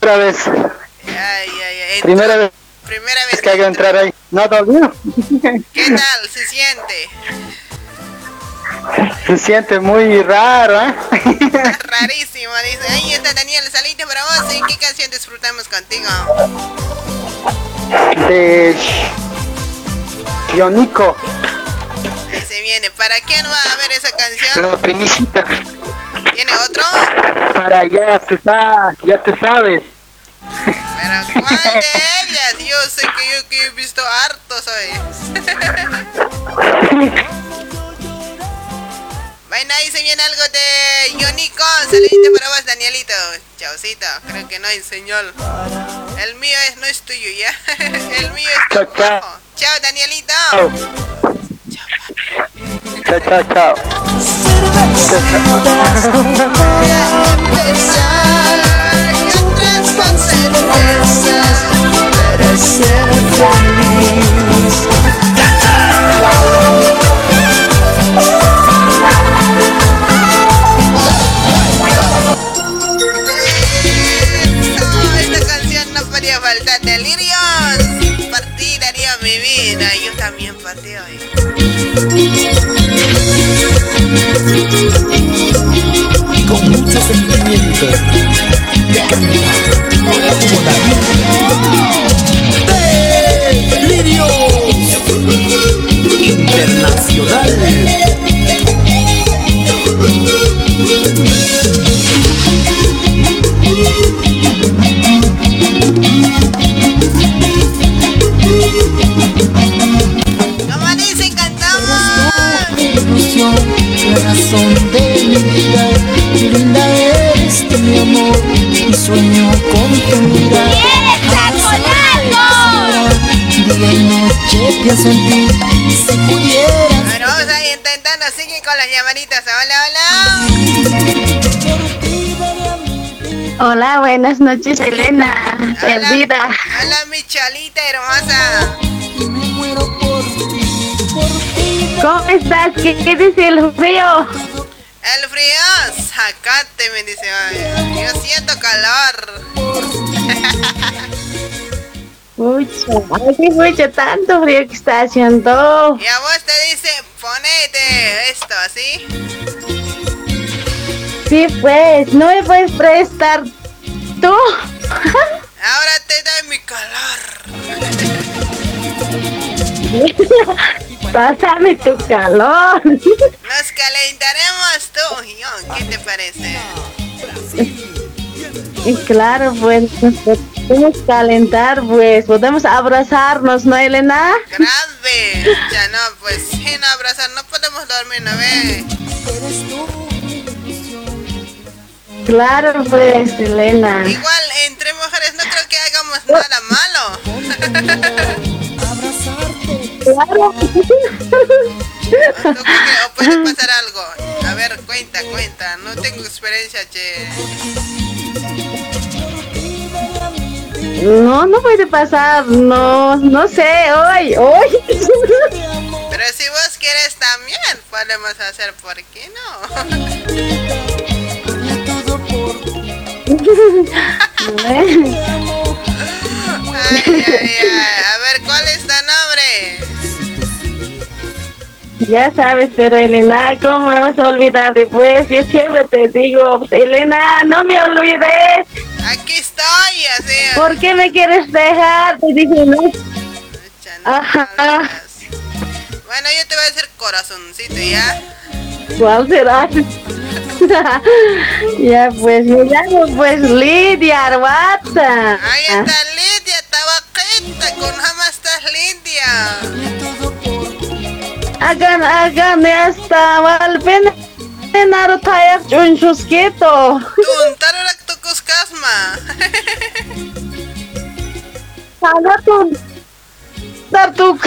vez. Ay, ay, ay. Primera vez Primera vez que haga entrar ahí. No, todavía. ¿Qué tal se siente? Se siente muy raro, ¿eh? Rarísimo, dice. Ahí está Daniel, saliste para vos. ¿Y qué canción disfrutamos contigo? De Yonico, Ahí se viene. ¿Para quién va a ver esa canción? la primicita. ¿Tiene otro? Para allá, tú sabes, ya tú sabes. ¿Pero cuál de ellas? Yo sé que yo que he visto hartos hoy. Bueno, ahí se viene algo de Yonico. Saludito para vos, Danielito. Chaucito, creo que no hay señal. El mío es, no es tuyo, ¿ya? El mío es Chao, chao. Chao, Danielito. Chao, chao, chao. Ser Con mucho sentimiento. De caminar como David Delirios Internacional. la razón de mi vida. Qué linda eres tú, mi amor, y sueño con tu mirar. Si pudieras. Bueno, vamos a ir intentando, sigue con las llamaditas. Hola, hola. Hola, buenas noches, Elena. Hola, Perdida. Hola, mi chalita hermosa. Y me muero ¿Cómo estás? ¿Qué, qué dice el frío? El frío, sacate, me dice. ay, Yo siento calor. Mucho, qué mucho, tanto frío que está haciendo. Y a vos te dice, ponete esto así. Sí, pues, no me puedes prestar tú. Ahora te doy mi calor. Pásame tu calor. Nos calentaremos tú. ¿Qué te parece? Y claro, pues, podemos calentar, pues, podemos abrazarnos, ¿no, Elena? Grave. Ya no, pues sin abrazar no podemos dormir, ¿no ve? Claro, pues, Elena. Igual entre mujeres no creo que hagamos nada malo. Claro. ¿O puede pasar algo? A ver, cuenta, cuenta. No tengo experiencia, che. No, no puede pasar, no, no sé, hoy, hoy. Pero si vos quieres también, podemos hacer, ¿por qué no? Ay, ay, ay. Ya sabes, pero Elena, ¿cómo me vas a olvidar después? Yo siempre te digo, Elena, no me olvides. Aquí estoy, así. ¿Por qué me quieres dejar? Te dije, no. Ajá. Bueno, yo te voy a decir corazoncito, ¿ya? ¿Cuál será? ya, pues, me llamo, pues, Lidia Arwata. Ahí está Lidia, tabaquita, con jamás estás Lidia. Hagan, hagan, hasta Valpena. Naro tayak chunchusquito. Tuntarak tukusqasma. Sana tun. Tartuk.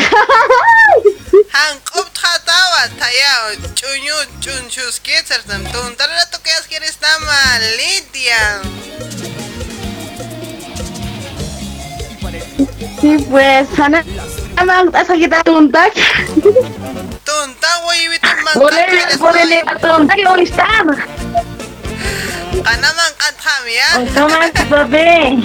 Hanq'up tatawa tayao ch'uñu ch'unchuskitsartam tuntarara tuquyas quieres tama Lidia. Sí, pues, Sana. Amang tasakita tuntak. Tuntawa ibitin Por el, por el tuntak y olistan. Kanaman katham ya. Toma, bebé.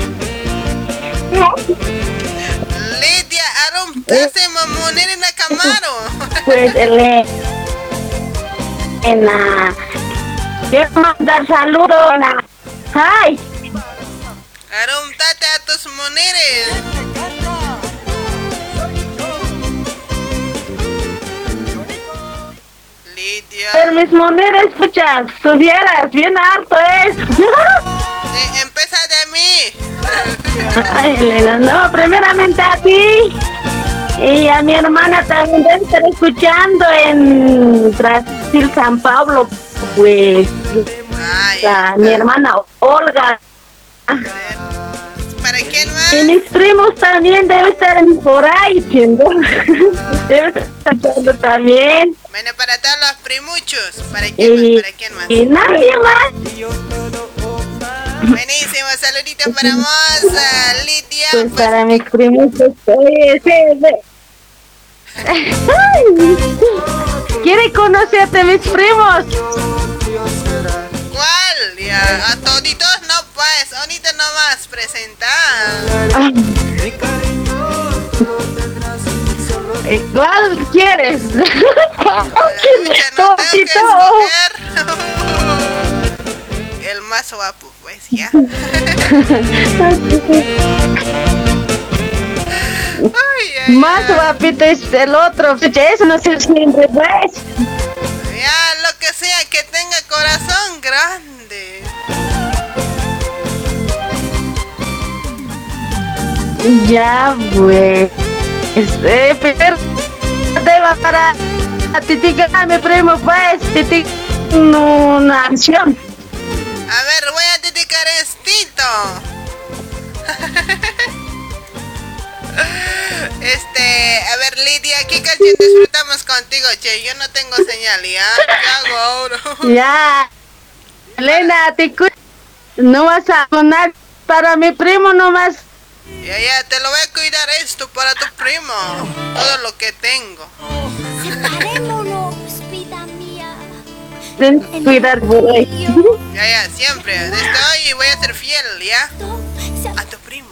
Lidia arum tase mamuniri na kamaro. Pues, Elena. Quiero mandar saludos. Ay. Arum tate a tus muniris. Lidia. Pero mis monedas, escucha, tuvieras bien harto es. Eh, empieza de mí. Ay, Elena, no, primeramente a ti. Y a mi hermana también debe estar escuchando en Brasil, San Pablo, pues. a mi hermana Olga. ¿Para quién más? Mis primos también deben estar en- por ahí, ¿entiendes? Deben estar también. Bueno, para todos los primuchos. ¿Para quién más? ¿Para quién más? y nadie más. Buenísimo, saluditos para vos, Lidia. Pues para mis ese. Ay, ¿Quiere conocerte, mis primos? ¿Cuál? Ya, a toditos no pues, nomás presentar. Ay. Eh, ¿Cuál quieres? Todito. El más guapo, pues ya. Más guapito es el otro. Eso no se siempre, pues. Ya, lo que sea, que tenga corazón grande. Ya, pues. Este, pero te va para a mi primo, pues. Titi, una acción. A ver, voy a dedicar estito. Este, a ver, Lidia, ¿qué canción disfrutamos contigo, che? Yo no tengo señal, ¿ya? ¿Qué hago ahora? Ya. Elena, te cu- No vas a poner para mi primo nomás. Ya, ya, te lo voy a cuidar esto para tu primo. Todo lo que tengo. Separémonos, vida mía. Ten que cuidar ahí. Ya, ya, siempre. Desde hoy voy a ser fiel, ¿ya? A tu primo.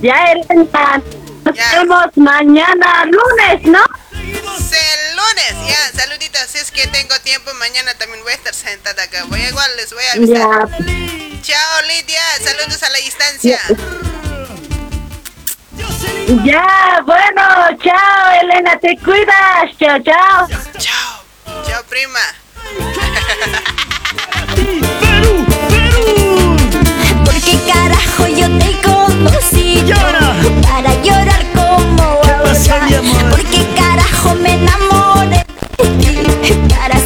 Ya, Elena. Nos vemos mañana lunes, ¿no? El lunes, ya, saluditos. Si es que tengo tiempo, mañana también voy a estar sentada acá. Voy a igual, les voy a avisar. Chao, Lidia. Saludos a la distancia. Ya, bueno, chao, Elena, te cuidas. Chao, chao. Chao. Chao, prima. ¿Por qué carajo yo te conocí? Para llorar como ahora. ¿Por qué carajo me enamoré de ti? Para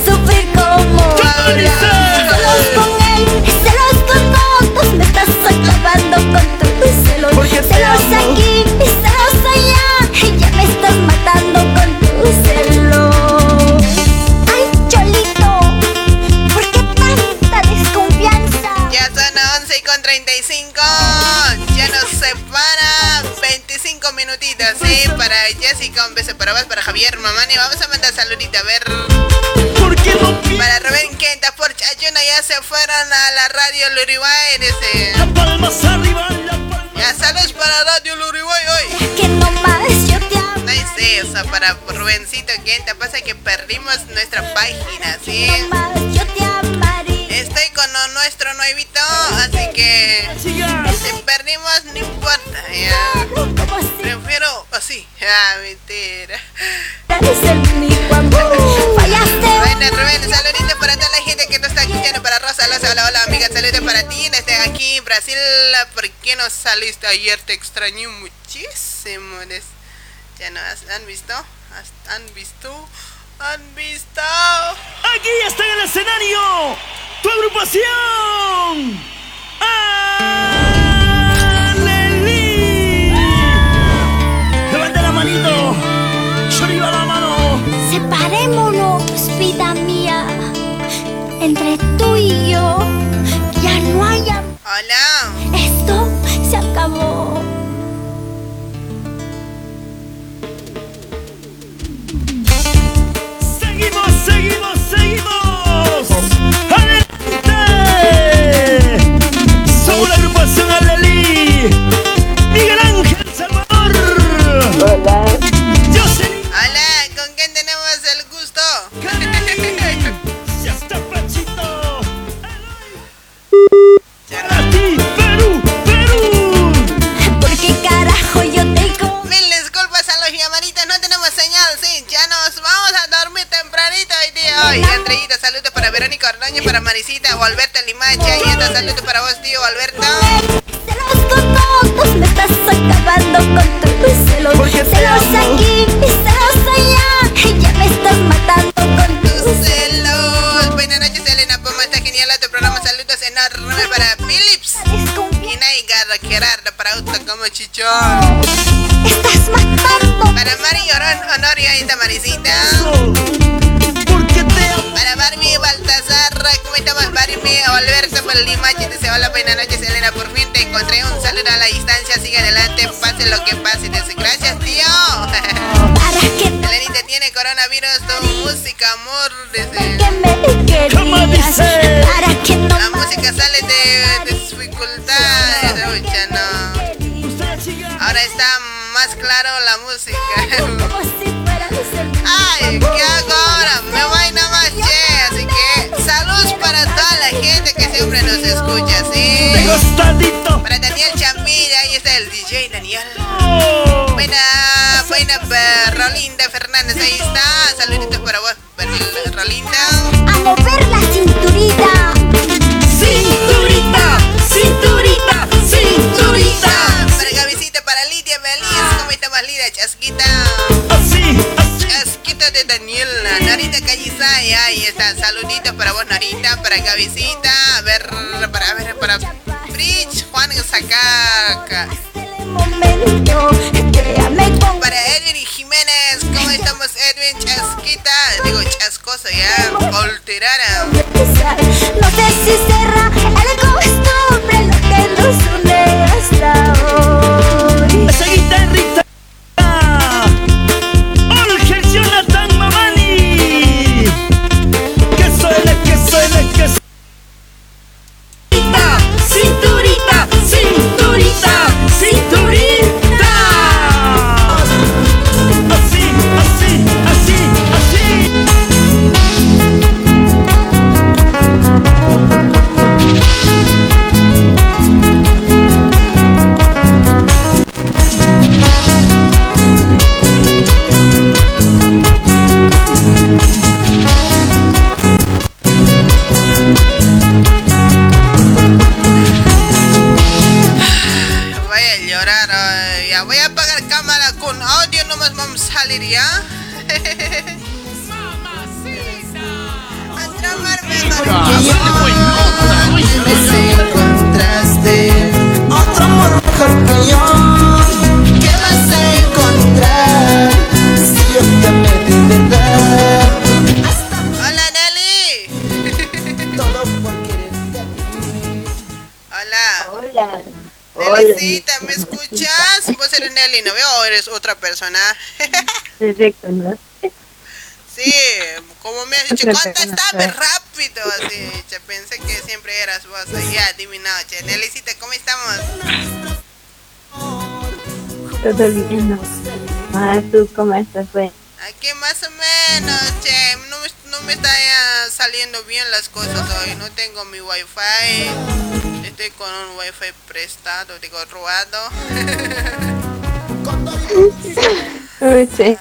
25 minutitos, ¿sí? Para Jessica, un beso para vos, para Javier, Mamani. Vamos a mandar saludito, a ver. Para Rubén Quenta, por Ayuna, ya se fueron a la radio Luriway. Dice. Ya, saludos para Radio Luriway hoy. Que no más yo te amo. No es eso, para Rubéncito Quenta. Pasa que perdimos nuestra página, ¿sí? Estoy con nuestro nuevito, así que si perdimos no importa. ya. Prefiero así. Ah, mentira. Bueno, Rubén, saluditos para toda la gente que nos está escuchando. Para Rosa Loza, hola, hola, amiga. Saludos para ti desde aquí, Brasil. ¿Por qué no saliste ayer? Te extrañé muchísimo. ¿Ya no han visto? ¿Has- ¿Han visto? ¿Han visto? Aquí está en el escenario tu agrupación. ¡Aleli! Levanta la manito. Yo arriba la mano. Separémonos, vida mía. Entre tú y yo ya no hay amor. Hola. Esto se acabó. La agrupación Aleli. Miguel Ángel Salvador. Hola. Jocelyn. Hola, ¿con quién tenemos el gusto? Ya está Panchito. Hoy Andreita, saludos para Verónica Ordóñez, para Marisita, o Alberto Limacha. Y esta saludos para vos, tío Alberto. Celos con todos, me estás acabando con tus celos. Celos aquí y celos allá. Ya me estás matando con tus celos. Buenas noches, Elena Poma. Está genial tu programa. Saludos enormes para Philips. Y Gerardo para Auto como Chichón. Estás matando. Para Mari Llorón, Honorio, ahí está Por Limache, dice hola, buenas noches Elena, por fin te encontré. Un saludo a la distancia, sigue adelante, pase lo que pase, Para Daniel Champilla, ahí está el DJ Daniel. Buena, buena, eh, Rolinda Fernández, ahí está. Saluditos para vos, Rolinda. A mover la cinturita. Cinturita, cinturita, cinturita. Para Gavisita, para Lidia Beliz, ¿cómo estamos, Lidia? Chasquita. Así, Chasquita de Daniel, Narita Callizay, ahí está. Saluditos para para vos, Norita, para Gavisita, Para otra persona? Perfecto, ¿no? Sí, como me has dicho, contéstame rápido, así, che, pensé que siempre eras vos, ya adivinado, che, Nelicita, ¿cómo estamos? Todo bien. Ah, ¿tú cómo estás, pues? Aquí más o menos, che, no me, no me está saliendo bien las cosas hoy, no tengo mi wifi, estoy con un wifi prestado, digo, robado. Sí,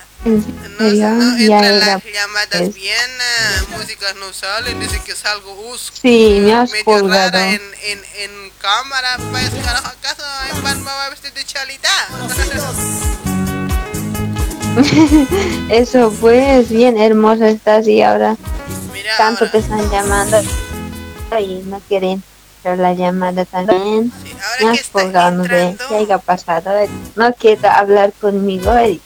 No ya entran era. las llamadas pues. bien, eh, músicas no salen, dice que salgo us Sí, me has medio colgado. rara en, en, en cámara, pues carajo, ¿acaso en Pan me va a vestir de chalita? Eso pues, bien hermosa estás y ahora Mira, tanto te están llamando y no quieren la llamada también. Me has colgado, no sé qué haya pasado. No quiero hablar conmigo. eh.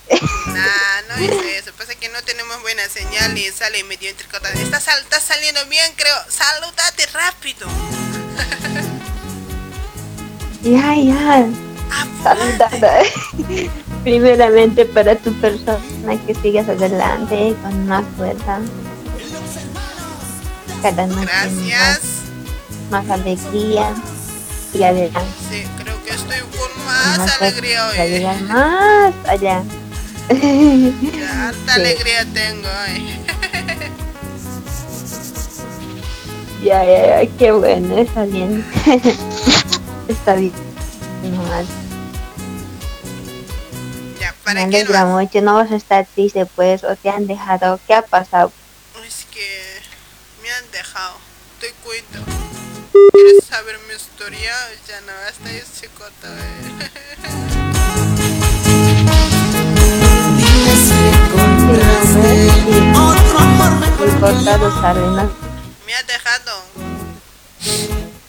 Nah, no es eso, pasa que no tenemos buena señal y sale medio entrecortada. Está, sal- está saliendo bien, creo. Saludate rápido. Ya, ya. Saludada. Primeramente para tu persona que sigas adelante con más fuerza. Cada noche Gracias. más, más alegría y adelante. Sí, creo que estoy con más Más alegría hoy. llegar más allá. Ya, harta Sí. alegría tengo hoy. Ya, ya, ya, qué bueno, está bien. está bien. Nomás. Ya, Me ¿para qué alegra mucho, no vas a estar triste pues, o te han dejado, ¿qué ha pasado? Es que me han dejado. Te cuento. ¿Quieres saber mi historia? Ya no, hasta ahí se corta. Sabe, ¿no? Me ha dejado.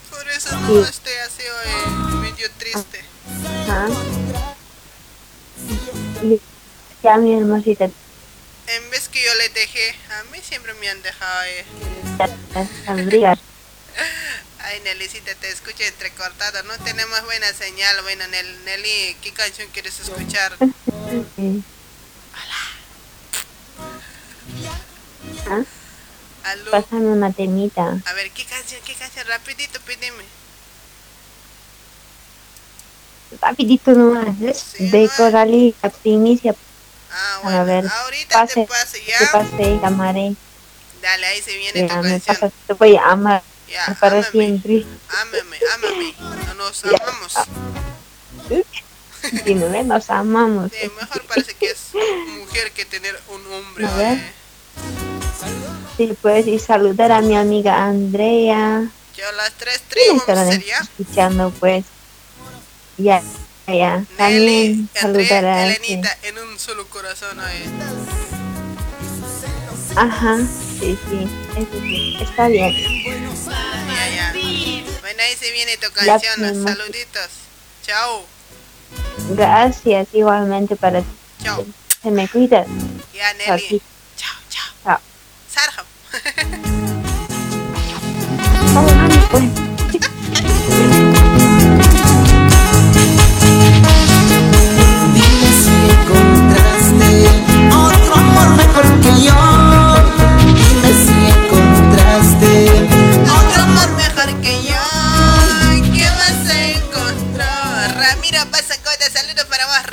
Por eso no estoy así hoy, medio triste. Ajá. Ya, mi hermosita, En vez que yo le dejé, a mí siempre me han dejado. eh. Ya. Ay, Nelicita, te escucho entrecortado. No tenemos buena señal. Bueno, Nel- Nelly, ¿qué canción quieres escuchar? Sí. Ah, Aló. Pásame una temita. A ver, ¿qué canción? ¿Qué canción? Rapidito, pídeme. Rapidito nomás, ¿eh? de Coralita, primicia. a ver, pase, que pase, llamaré. Dale, ahí se viene tu Ya, me canción. te voy a amar Ya, para ámame. siempre. Ámame, ámame. No nos Ya. amamos. Si no nos amamos. Sí, mejor parece que es mujer que tener un hombre. A ver. Sí, puedes ir saludar a mi amiga Andrea. Yo las tres ¿Quién tribus sería. escuchando, pues? Ya, ya. También saludar Andrea, a... Elenita, en un solo corazón. oye. Ajá, sí, sí, eso sí, está bien. Ya, ya. Bueno, ahí se viene tu canción. Saluditos. Chao. Gracias, igualmente para ti. Chao. Se me cuidas. Ya, Nelly. Chao, chao. Chao. Sarja.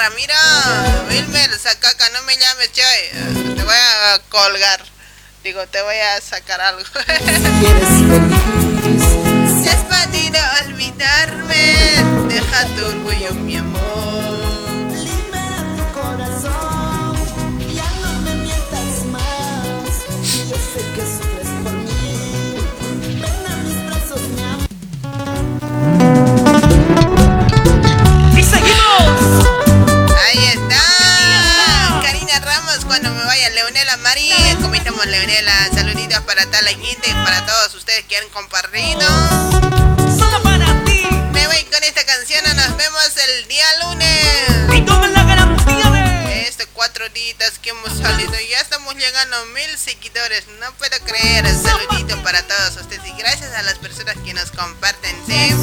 Ramiro. Wilmer, sacaca, no me llames, Choy. Te voy a colgar. Digo, te voy a sacar algo. Si has podido olvidarme, deja tu orgullo, mi amor. corazón. Ya no me mientas más. Yo sé que sufres por mí. Ven a mis brazos, mi amor. ¡Y seguimos! Ahí está. Karina Ramos, cuando me vaya, Leonela Mari, ¿cómo estamos, Leonela? Saluditos para toda la gente, para todos ustedes que han compartido. Solo para ti. Me voy con esta canción, nos vemos el día lunes. Y tomen la garantía de. Este cuatro días que hemos salido, ya estamos llegando a mil seguidores, no puedo creer. Saludito para todos ustedes y gracias a las personas que nos comparten, ¿sí?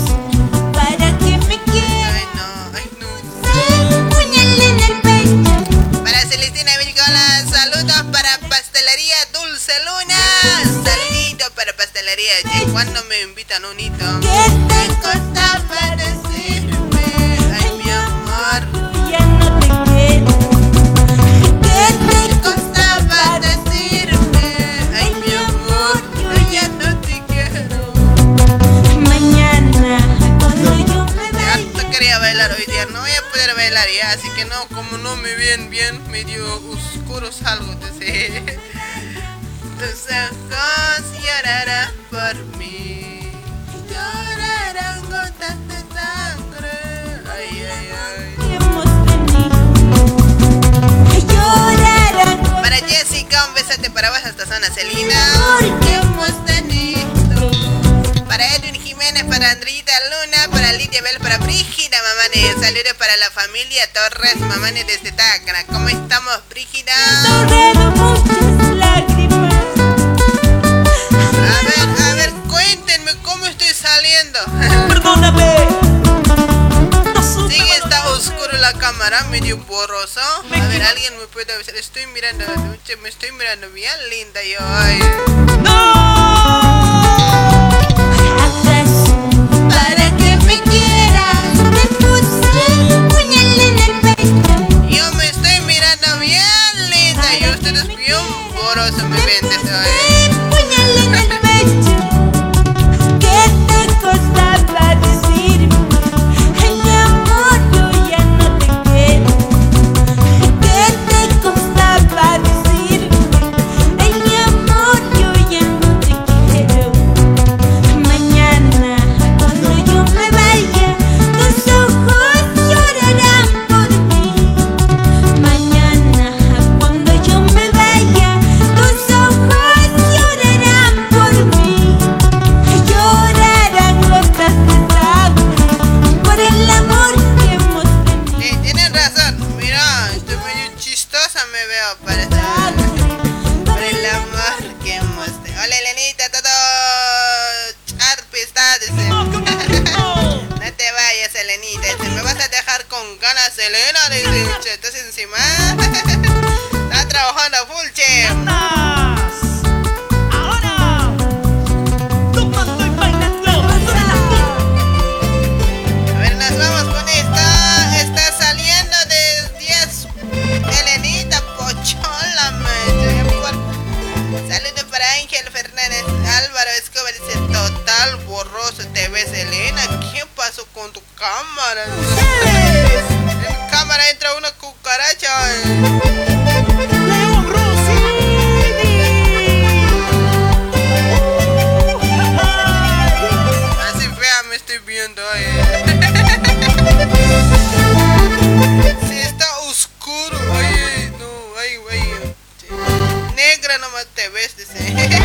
Para. Che, ¿Cuándo me invitan un hito? ¿Qué te costaba decirme? Ay, mi amor. Ya no te quiero. ¿Qué te costaba decirme? Ay, mi amor, yo ya no te quiero. Mañana, cuando yo me Ya no quería bailar hoy día, no voy a poder bailar ya, así que no, como no me ven bien, medio oscuros algo, entonces tus ojos llorarán por mí, llorarán gotas de sangre, ay, ay, ay. hemos tenido. Llorarán Para Jessica, un besote para vos hasta zona Celina. porque hemos tenido. Para Edwin Jiménez, para Andrita Luna, para Lidia Bell, para Brígida, mamane. Saludos para la familia Torres, mamane desde Tacna. ¿Cómo estamos, Brígida? Lágrimas. Perdóname. Sí, está oscuro la cámara, medio borroso. A ver, alguien me puede avisar. Estoy mirando, me estoy mirando bien linda yo. Ay. Atrás, para que me quieras. Te puse un puñal en el pecho. Yo me estoy mirando bien linda y ustedes bien borroso me ven desde hoy. Estás encima. Está trabajando full, che. Ahora. Tomando y bailando. A ver, nos vamos con esta. Está saliendo de 10. Elenita Pochola, me Saludos para Ángel Fernández. Álvaro Escobar dice: Total borroso te ves, Elena. ¿Qué pasó con tu cámara? una cucaracha. Eh. Ah, estoy viendo. Eh. Si sí, está oscuro, oye, no, ay, güey. Negra nomás te ves, dice.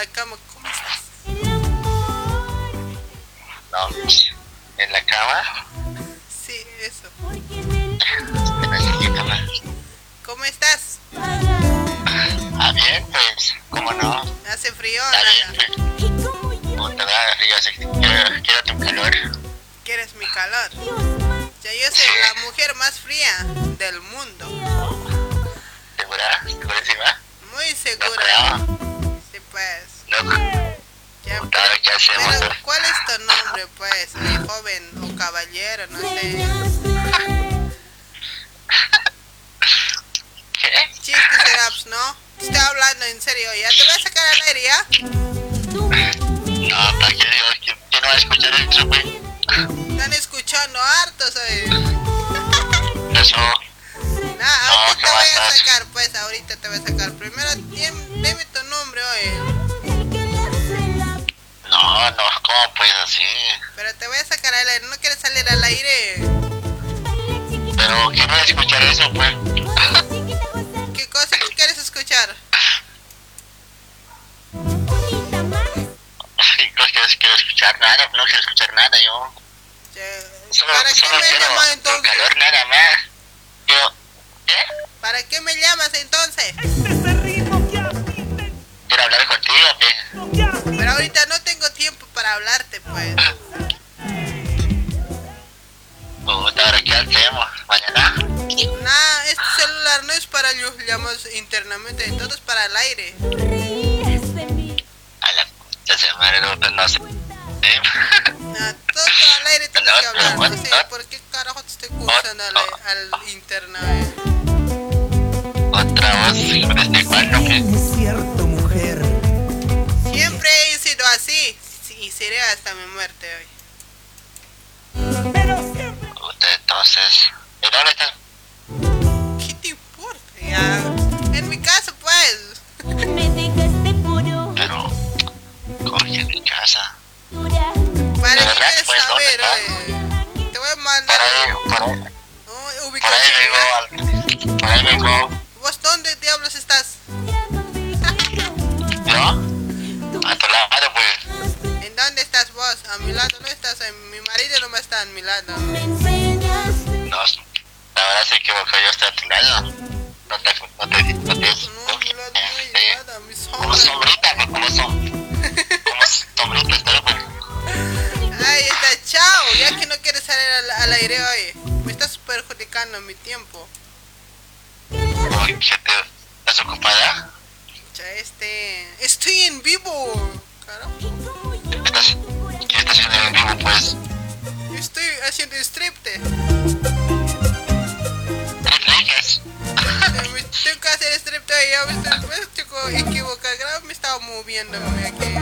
la cama, ¿cómo estás? no en la cama Sí, eso. ¿Cómo estás? ah bien pues cómo no ¿Hace frío? está bien pues puta da río así que quiero, quiero tu calor ¿Quieres mi calor? Ya yo soy la mujer más fría del mundo. segura segurísima Muy segura. Qué hacemos pero, ¿cuál es tu nombre, pues? Eh, joven o caballero, no sé. ¿Qué? Chiste seraps, ¿no? Estoy hablando en serio, ¿ya? ¿Te voy a sacar al aire, ya? no para que digo que, que no va a escuchar esto pues Están escuchando hartos, oye. eso Nah, ahorita te voy a sacar, pues, ahorita te voy a sacar. Primero, dime, dime tu nombre, oye. No no cómo pues así Pero te voy a sacar al aire, ¿no quieres salir al aire? pero quiero escuchar eso pues ¿Qué cosa tú quieres escuchar? no quiero, quiero escuchar nada no quiero escuchar nada yo solo, ¿Para qué solo me quiero llamas entonces? calor nada más yo ¿Para qué me llamas entonces? Hablar contigo, pe. Pero ahorita no tengo tiempo para hablarte, pues. Puta, ahora qué hacemos, mañana. Nah, este celular no es para los llamados internamente, todo es para el aire. A la puta se madre, no, no sé. Nah, todo al aire tienes que hablar. No sé por qué carajo te estoy cruzando al, al internet. Otra voz, ¿desde cuándo, pe? Es cierto, sido así sí, y seré hasta mi muerte hoy. Entonces. ¿Y dónde estás? ¿Qué te importa? Ya. En mi casa, pues. Pero, coño, en mi casa. ¿Para ¿De qué verdad? quieres Pues, ¿dónde saber, estás? oye? Te voy a mandar Por ahí, oh, por ubicación. ahí vengo, al- por ahí vengo. ¿Vos dónde diablos estás? ¿Yo? A tu lado, pues. ¿En dónde estás vos? A mi lado no estás. en- Mi marido no me está a mi lado. No, la verdad se equivocó, yo estoy a tu lado. No te, no te, no te, este, como sombrita, pues, como som, como sombrita, estoy, pues. Ahí está, chao. Ya que no quieres salir al, al aire hoy. Me estás perjudicando mi tiempo. Uy, ¿qué te, ¿estás ocupada? Ya este. Estoy en vivo. Claro. ¿Estás, ¿Qué estás haciendo en vivo, pues? Estoy haciendo stripte. ¿Triplicas? Me tengo que hacer stripte y ya me estoy me estoy equivocado. Claro, me estaba moviéndome aquí.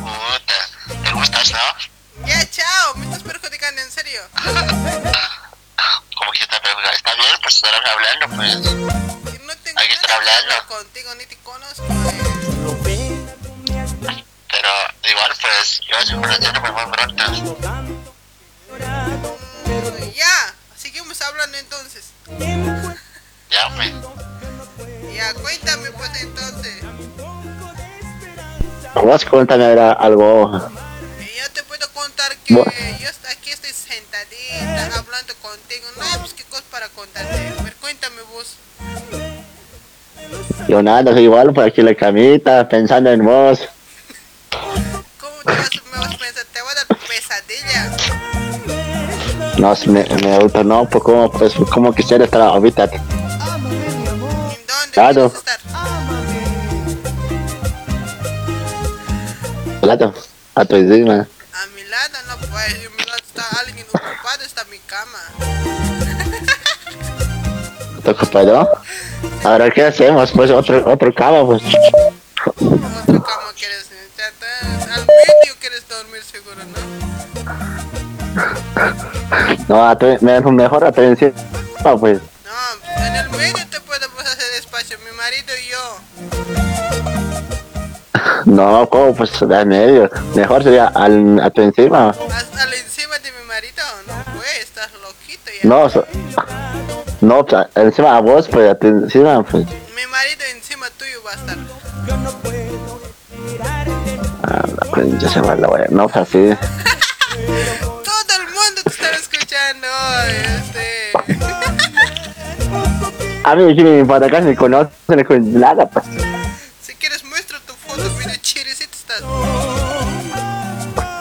Puta, ¿te gustas, no? Ya, chao. Me estás perjudicando, en serio. Como que está, está bien, pues estar hablando, pues. Hay que estar hablando. Contigo ni te conozco. Pero igual, pues, yo estoy conociendo muy pronto. Ya, seguimos hablando entonces. Ya, pues. Ya, cuéntame pues entonces. Vos cuéntame ahora algo. Y yo te puedo contar que Bueno. Yo nada, soy igual por aquí en la camita, pensando en vos. ¿Cómo te vas, me vas a pensar? Te voy a dar pesadilla. No, si me, me auto, no, pues como, pues, como quisiera estar ahorita. Claro. Claro, a tu encima. A mi lado no puedes. A mi lado está alguien ocupado, está mi cama. ¿Te ocupado? Ahora, ¿qué hacemos? Pues otro, otro cama, pues. Otra cama quieres. ya Al medio quieres dormir seguro, ¿no? No, a mejor a tu encima, pues. No, en el medio te podemos hacer espacio. Mi marido y yo. No, ¿cómo? Pues de medio. Mejor sería al, a tu encima. Al encima de mi marido. No, pues, estás loquito ya. No, so- no, pues, encima a vos, pues a tu encima, pues. Mi marido encima tuyo va a estar. Ah, la concha se va la wea. No, pues así. Todo el mundo te está escuchando. Este. A mí sí me importa, casi me conocen, no con nada, pues. Si quieres, muestra tu foto, video chirisito estás.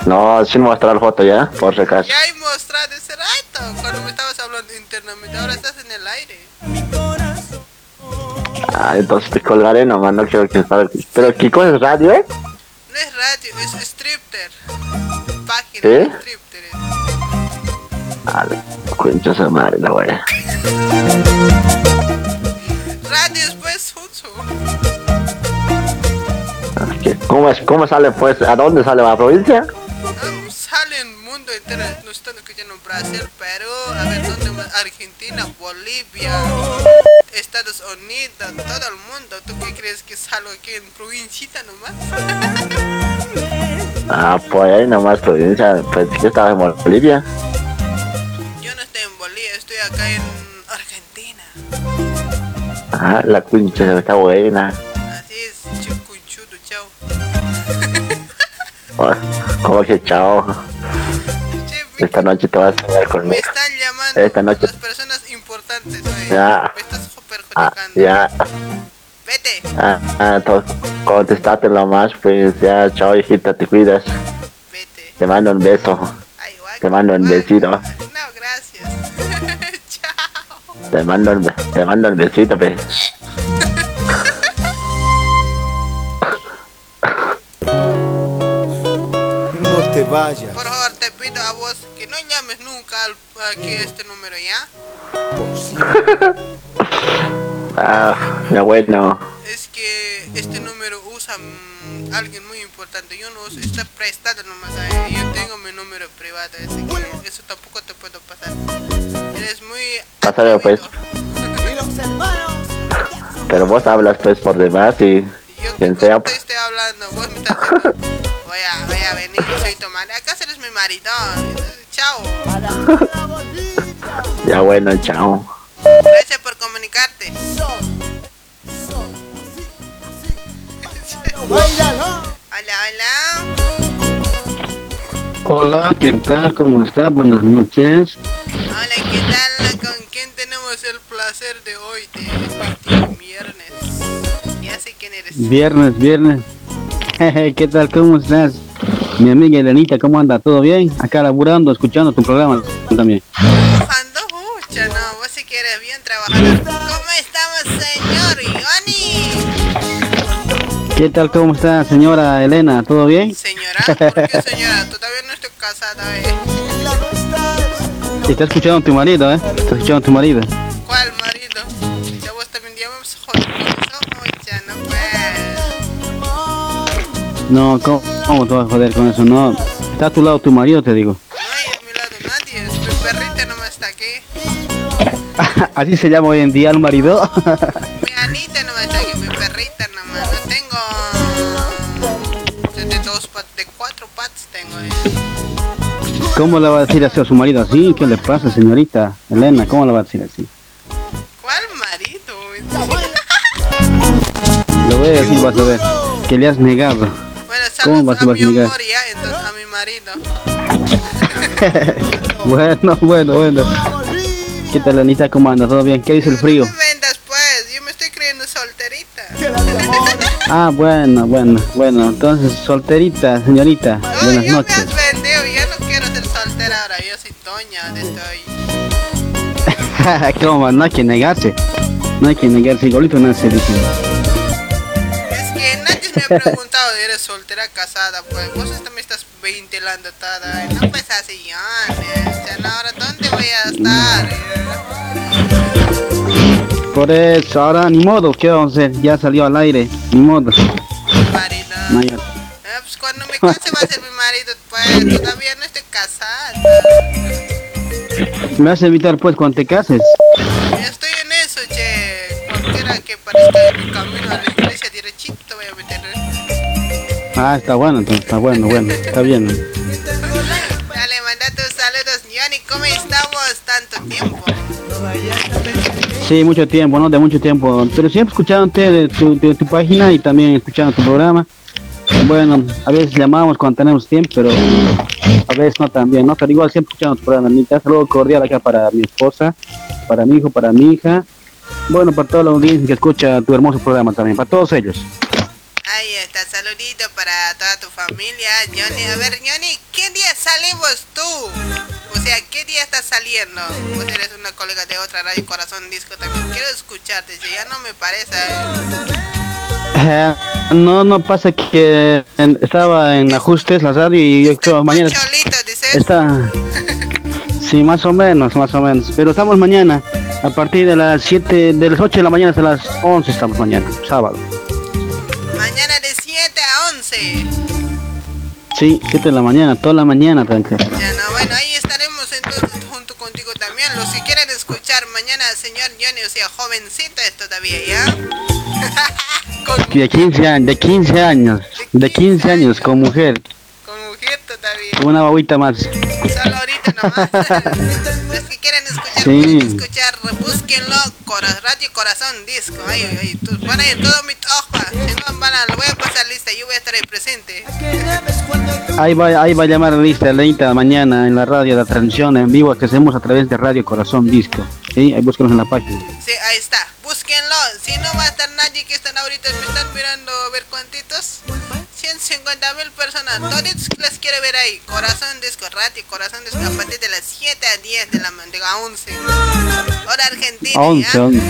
No, sin mostrar foto ya, por si acaso. Ya he mostrado ese rato cuando me estabas hablando internamente. Ahora estás en el aire. Ah, entonces te colgaré nomás, no quiero que salga. Pero, ¿qué cosa es radio, eh? No es radio, es stripter. Página ¿Sí? de stripter. Ah, concha se madre, la wea. Radio es pues Hunsu. Ah. ¿Cómo, es, ¿Cómo sale, pues? ¿A dónde sale la provincia? Mundo entero. No están escuchando Brasil, Perú, a ver dónde más. Argentina, Bolivia, Estados Unidos, todo el mundo. ¿Tú qué crees que salgo aquí en provincita nomás? Ah, pues ahí nomás provincia, pues yo estaba en Bolivia. Yo no estoy en Bolivia, estoy acá en Argentina. Ah, la concha está buena. Así es, chucunchudo, chao. Oh, ¿Cómo que chao? Esta noche te vas a quedar conmigo. Están llamando Esta noche. las personas importantes. oye. Ya. Me estás Ah, perjudicando. ya. Vete. Ah, ah, contestate nomás, pues ya, chao hijita, te cuidas. Te mando un beso. Te mando un besito. No, gracias. Te mando un, te mando un besito, pues. No te vayas. Por al, aquí a este número, ¿ya? Ah, ya bueno. Es que este número usa mm, alguien muy importante. Yo no uso, está prestado nomás a él. Yo tengo mi número privado, así que eso tampoco te puedo pasar. Eres muy... Pásale, pues. Pero vos hablas, pues, por demás y quien sea, pues. Estoy hablando, vos me estás... Voy a, voy a venir, soy tu madre. ¿Acaso eres mi marido? Chao. Ya bueno, chao. Gracias por comunicarte. Hola, hola. Hola, ¿qué tal? ¿Cómo está? Buenas noches. Hola, ¿qué tal? ¿Con quién tenemos el placer de hoy? De viernes. Ya sé quién eres. Viernes, viernes. ¿Qué tal? ¿Cómo estás? Mi amiga Elenita, ¿cómo anda? ¿Todo bien? Acá laburando, escuchando tu programa también. Trabajando mucho, no, vos si quieres bien trabajador. ¿Cómo estamos, señor Ivani? ¿Qué tal? ¿Cómo está, señora Elena? ¿Todo bien? Señora, ¿por qué señora? Todavía no estoy casada, ¿eh? Está escuchando a tu marido, ¿eh? Está escuchando a tu marido. ¿Cuál marido? No, ¿cómo, cómo te vas a joder con eso? No. Está a tu lado tu marido, te digo. Nadie, mi perrita no me está aquí. Así se llama hoy en día el marido. Mi Anita no me está aquí, mi perrita nomás. No tengo... De, dos de cuatro patas tengo. eh. ¿Cómo le va a decir así a su marido así? ¿Qué le pasa, señorita Elena? ¿Cómo le va a decir así? ¿Cuál marido? Le voy a decir, vas a ver, que le has negado. ¿Cómo vas a a negar? Amor, ya, entonces a mi marido. Bueno, bueno, bueno. ¿Qué tal, Anita? ¿Cómo andas? ¿Todo bien? ¿Qué dice el frío? Vendas pues, yo me estoy creyendo solterita. Ah, bueno, bueno, bueno. Entonces, solterita, señorita. Buenas noches. Vendido, ya no quiero ser soltera ahora, yo soy doña de estoy. ¿Cómo? No hay que negarse. No hay que negarse. Igualito nace, dice. Me ha preguntado, ¿eres soltera casada? Pues vos también estás ventilando toda. y No pues así, ya, ahora ¿dónde voy a estar? Por eso, ahora ni modo. ¿Qué vamos a hacer? Ya salió al aire. Ni modo. No, ya- Ah, pues cuando me case va a ser mi marido, pues todavía no estoy casada. Me vas a evitar, pues, cuando te cases. Estoy. Cualquiera que parezca en mi camino a la iglesia derechito voy a meter. Ah, está bueno, entonces. Está bueno, bueno. Está bien. Dale, manda tus saludos, Johnny. ¿Cómo estamos tanto tiempo? Sí, mucho tiempo, ¿no? De mucho tiempo. Pero siempre escuchándote de tu, de tu página y también escuchando tu programa. Bueno, a veces llamamos cuando tenemos tiempo, pero a veces no también, ¿no? Pero igual siempre escuchando tu programa. Mi saludo cordial acá para mi esposa, para mi hijo, para mi hija. Bueno, para toda la audiencia que escucha tu hermoso programa también, para todos ellos. Ahí está, saludito para toda tu familia, Johnny. A ver, Johnny, ¿qué día salimos tú? O sea, ¿qué día estás saliendo? Vos eres una colega de otra radio Corazón Disco también. Quiero escucharte, che, ya no me parece. Eh, no, no pasa que en- estaba en ajustes la radio y yo creo mañana está sí más o menos más o menos pero estamos mañana a partir de las 7 de las 8 de la mañana hasta las 11 estamos mañana sábado Mañana de 7 a 11. sí 7 de la mañana toda la mañana tranquilo Ya no, bueno, ahí estaremos entonces junto contigo también. Los que quieran escuchar mañana, señor Johnny, o sea, jovencito es todavía, ¿ya? de 15 años de 15 años de 15 años con mujer Con mujer todavía. una babita más Solo ahorita nomás. pueden escuchar, búsquenlo, Cora- Radio Corazón Disco. Ay, ay, tú- van a ir todo mi hoja. Si no, van a, lo voy a pasar lista, yo voy a estar ahí presente. Ahí va, ahí va a llamar la lista Leita mañana en la radio, la transmisión en vivo que hacemos a través de Radio Corazón Disco. ¿sí? Ahí búscanos en la página. Sí, ahí está. Búsquenlo. Si no va a estar nadie que están ahorita, me están mirando a ver cuántitos. 150 mil personas. Todos les quiere ver ahí. Corazón Disco Radio, Corazón Disco a partir de las 7 a 10 de la a 11. Hora Argentina. A 11, 11.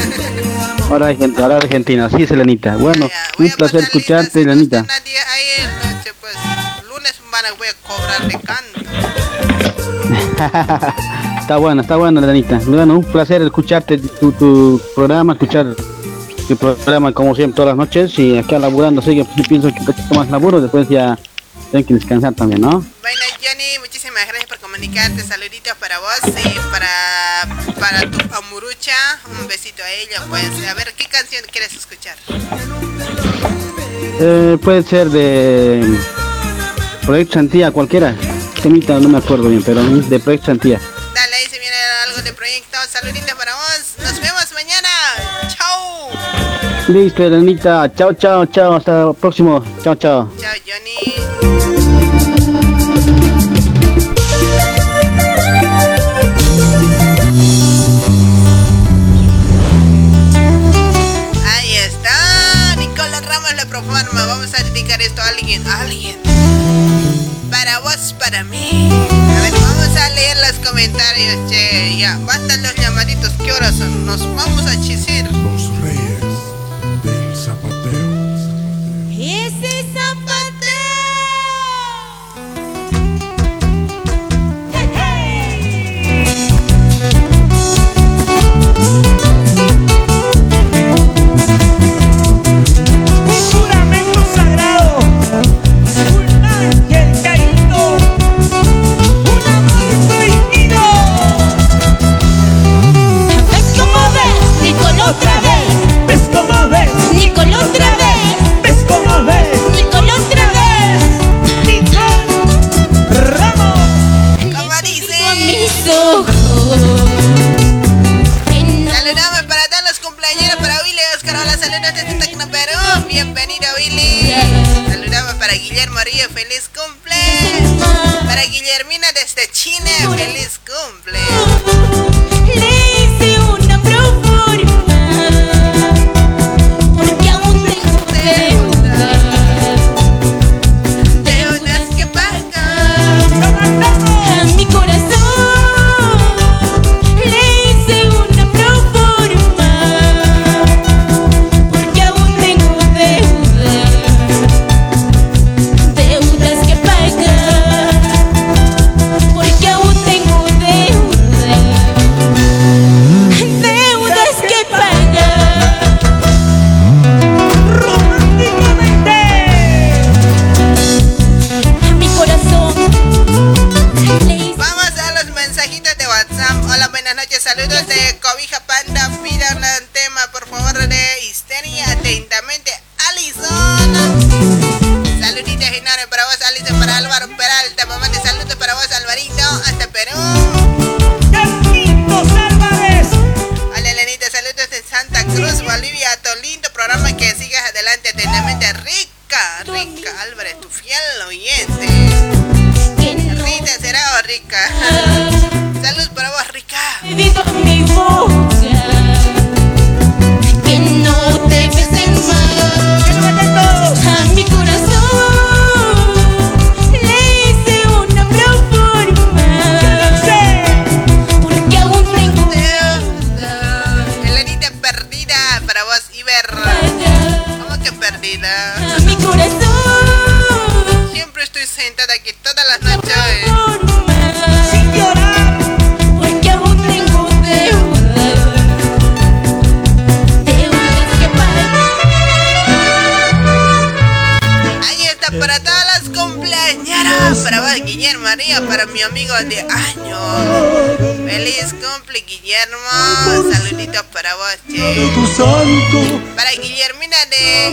Hora Argentina, hora Argentina. Sí, Selenita. Bueno, un placer escucharte, noche, pues lunes van a, voy a cobrar de canto. está bueno, está bueno, Selenita. Bueno, un placer escucharte tu, tu programa, escuchar tu programa como siempre todas las noches y acá laburando, así que yo pienso que un poquito más laburo, después ya tengo que descansar también, ¿no? Bueno, Johnny, muchísimas gracias por comunicarte, saluditos para vos y para, para tu amurucha, un besito a ella, pues, a ver, ¿qué canción quieres escuchar? Eh, puede ser de Proyecto Santía, cualquiera, temita, no me acuerdo bien, pero de Proyecto Santía. Dale, ahí se viene algo de proyecto, saluditos para vos, nos vemos mañana. Listo, Elenita. Chao, chao, chao. Hasta el próximo. Chao, chao. Chao, Johnny. Ahí está. Nicolás Ramos la proforma. Vamos a dedicar esto a alguien. A alguien. Para vos, para mí. A ver, vamos a leer los comentarios, che. Ya, bastan los llamaditos. ¿Qué horas son? Nos vamos a chisir. Los reyes Saludos desde Tacna, Perú, bienvenido Willy. Saludamos para Guillermo Río, feliz cumple. Para Guillermina desde China, feliz cumple. Noches, saludos de Cobija Panda. Pidan un tema, por favor, de Histeria. Atentamente, Alison. Saluditos enormes para vos, Alison, para Álvaro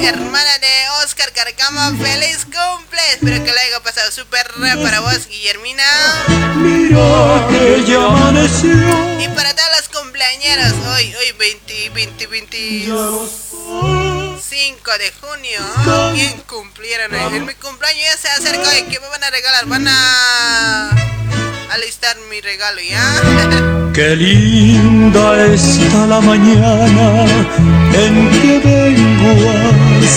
hermana de Oscar Carcamo, feliz cumple. Espero que lo haya pasado súper para vos, Guillermina. Mira que ya amaneció. Y para todas las cumpleañeras, hoy, hoy 20, 20, 25 de junio. ¿Quién cumplieron? En mi cumpleaños ya se acerca hoy. ¿Qué me van a regalar? Van a alistar mi regalo, ¿ya? Qué linda está la mañana en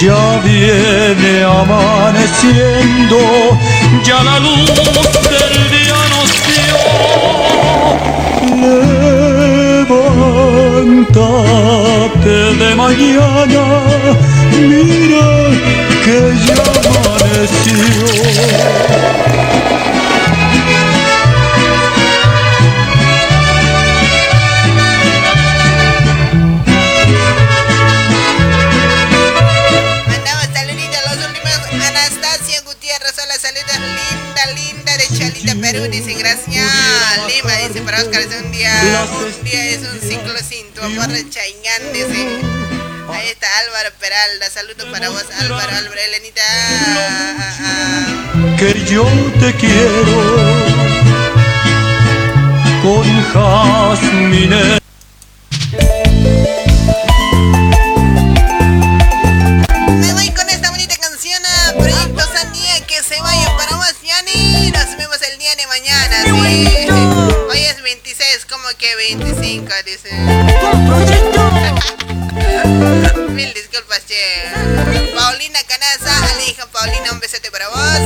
Ya viene amaneciendo, ya la luz del día nos dio. Levántate de mañana, mira que ya amaneció. Perú. Dice, gracias. Lima, dice, para Oscar es un día. Un día es un ciclo sin tu amor de Chaingán, dice. Ahí está Álvaro Peralta. Saludos para vos, Álvaro, Álvaro, Elenita. que yo te quiero con jazmines. Me voy con esta bonita canción a Proyecto Hoy es 26, como que 25, dice. Mil disculpas, che. Paulina Canaza, Alija Paulina, un besote para vos.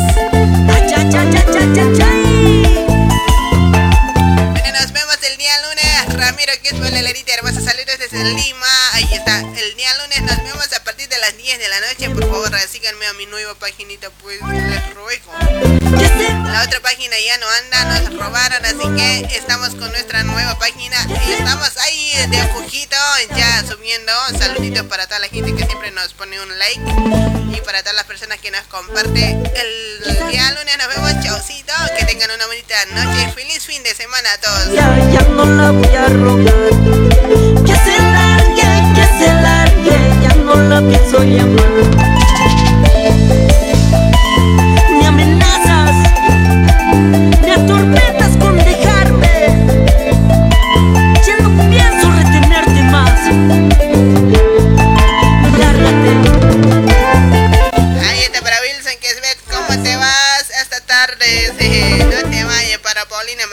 Bueno, nos vemos el día lunes. Ramiro Quispo, la Lerita hermosa, saludos desde Lima. Ahí está. El día lunes nos vemos 10 de la noche. Por favor, síganme a mi nueva paginita, pues les ruego. La otra página ya no anda, nos robaron, así que estamos con nuestra nueva página. Y estamos ahí de a poquito ya subiendo. Saluditos para toda la gente que siempre nos pone un like. Y para todas las personas que nos comparte. El día lunes nos vemos, chaucito. Que tengan una bonita noche. Feliz fin de semana a todos. Ya, ya no la voy a rogar. La pienso llamar.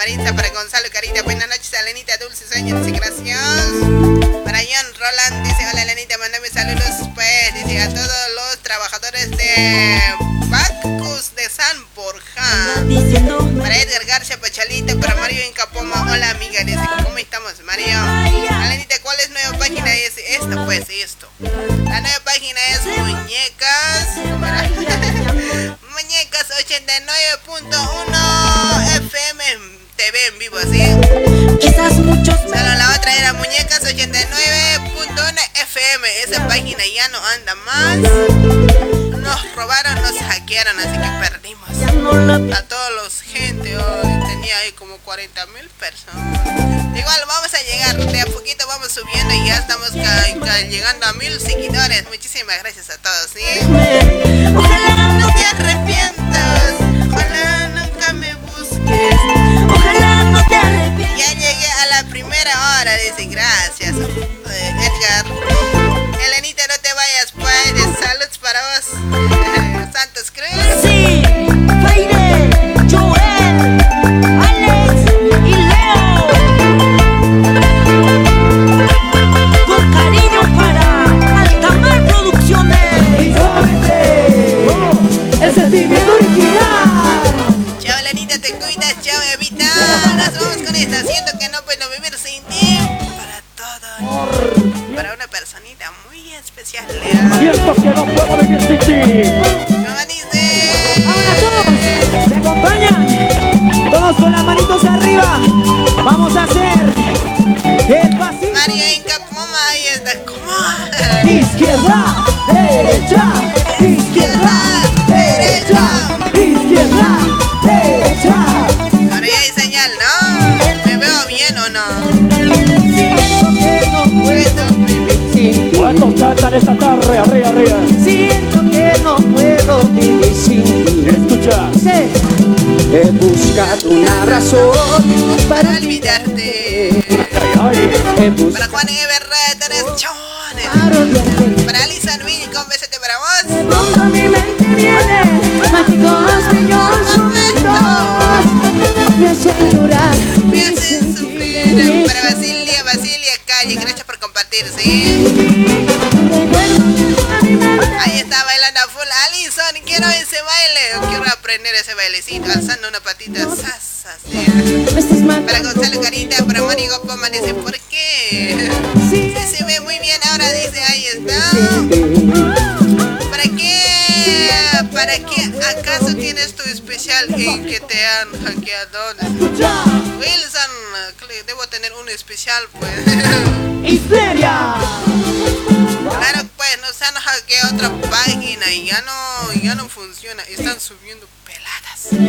Ahí está para Gonzalo Carita, buenas noches, Elenita, dulce sueño, dice gracias. Para John Roland, dice hola Elenita, de Bacus de San Borja. Para Edgar García Pachalita, para Mario Incapoma, hola amiga, dice, ¿cómo estamos, Mario? Elenita, ¿cuál es nueva página? Dice, esta, pues, esto. La nueva página es Muñecas. Muñecas 89.1 FM TV en vivo, ¿sí? Quizás muchos. Solo la otra era Muñecas 89.1 FM. Esa página ya no anda más. Nos robaron, nos hackearon, así que perdimos. A todos los gente, hoy tenía ahí como 40 mil personas. Igual vamos a llegar, de a poquito vamos subiendo y ya estamos llegando a mil seguidores. Muchísimas gracias a todos, ¿sí? Ojalá no te arrepientas, ojalá nunca me busques. Ojalá no te arrepientas. Ya llegué a la primera hora, dice gracias, para vos. Santos Cruz. Sí, Feire, Joel, Alex y Leo. Con cariño para Altamar Producciones. El sentimiento original. Chao, Elenita, te cuidas. Chao, Evita. Nos vamos con esta. Siento que no muy especial. Siento que no puedo vivir sin ti. ¿Cómo dice? Ahora todos, ¿me acompañan? Todos con las manitos arriba. Vamos a hacer el pasito. Mario Inca, Moma, ahí está. ¿Cómo? Izquierda, derecha, izquierda, ¿Cuántos cantan esta tarde? Arriba, arriba. Siento que no puedo vivir sin ti. Escucha. He buscado una razón para olvidarte. Para Juan Ever, tres chones. Para Alison Villa, con besete para vos. pronto a mi mente viene mágicos bellos momentos. Aprender ese bailecito. Alzando una patita. Sasa. Para Gonzalo Carita, para Mari Gopoma, dice, ¿por qué? Sí, se ve muy bien ahora, dice, ahí está. ¿Para qué? ¿Para qué? ¿Acaso tienes tu especial que te han hackeado? Wilson, debo tener un especial, pues. ¡Histeria! Claro, pues nos han hackeado otra página y ya no, ya no funciona. Están subiendo Bueno,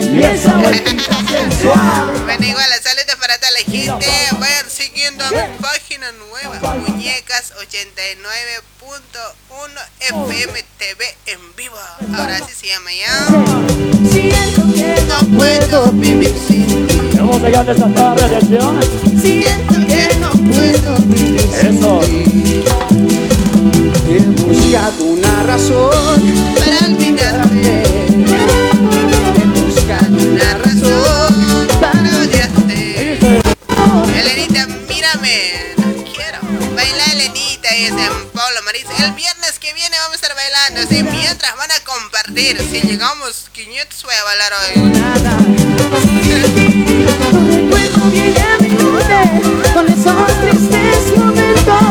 igual, saludos para toda la gente. Vayan siguiendo a mi página nueva, Muñecas 89.1 FM TV en vivo. Ahora sí se llama ya. Siento que no puedo vivir sin ti. Vamos allá de esta tarde, atención. Siento que no puedo vivir Eso. He buscado una razón para olvidarte. Es en Pablo Maris. El viernes que viene vamos a estar bailando. ¿sí? Mientras van a compartir. Si llegamos 500 voy a bailar a mente con esos tristes momentos.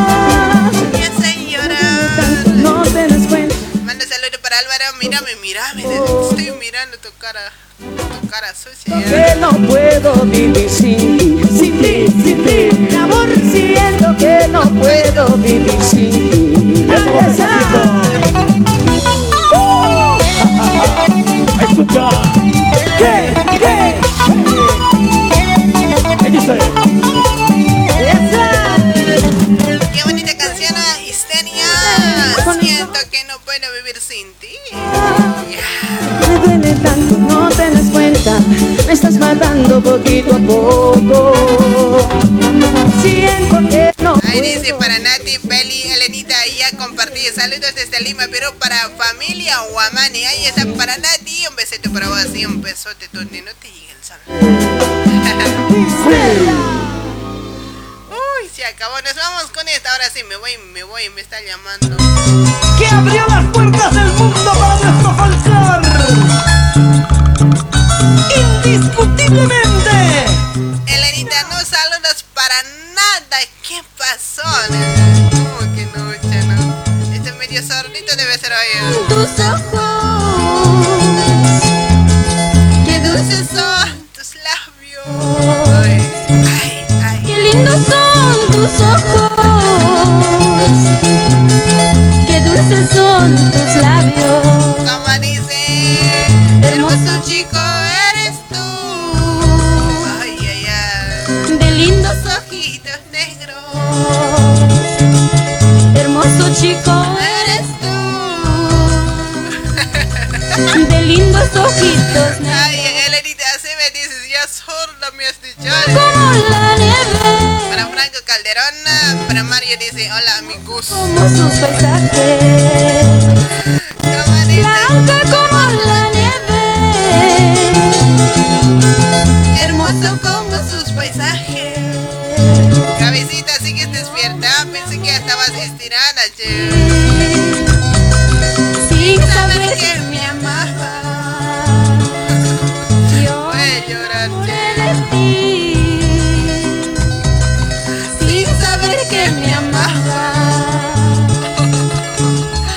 hoy. Llorar. No te das cuenta. Manda saludo para Álvaro. Mírame, mírame. Estoy mirando tu cara. Tu cara sucia. Que no puedo vivir sin ti, sin ti, sin ti. Mi amor, siento que no puedo vivir sin ti. Escucha. ¿Qué? ¿Qué? ¿Qué dice? Qué bonita canción, ah, Histeria. Siento que no puedo vivir sin ti. Duele tanto, no te das cuenta. Me estás matando poquito a poco. Siento que no Ahí dice para Nati, Peli, Elenita, ahí ya compartí. Saludos desde Lima, pero para familia Guamani. Ahí está para Nati. Un besito para vos y un besote donde no te llegue el sol. Uy, se acabó. Nos vamos con esta. Ahora sí, me voy, me voy, me está llamando. que abrió las puertas del mundo para nuestro folclor. Indiscutiblemente. Elenita, no saludos para nada. ¿Qué pasó? ¿Cómo que no, chano? Este medio sordito debe ser hoy. Tus ojos, Qué dulces son tus labios. Ay, qué lindos son tus ojos, qué dulces son tus labios. Como dice, hermoso chico eres chico eres tú, de lindos ojitos Ay, Elenita, así me dices, ya sorda me has dicho. como la nieve, Para Franco Calderón, para Mario dice, hola amigos. como sus paisajes, blanca como la nieve, Hermoso como sus paisajes. Cabecita, sigues despierta. Pensé que ya estabas estirada, che. sin Saber saber que me amaba. yo Voy a llorar, che. de ti, sin saber que me amaba.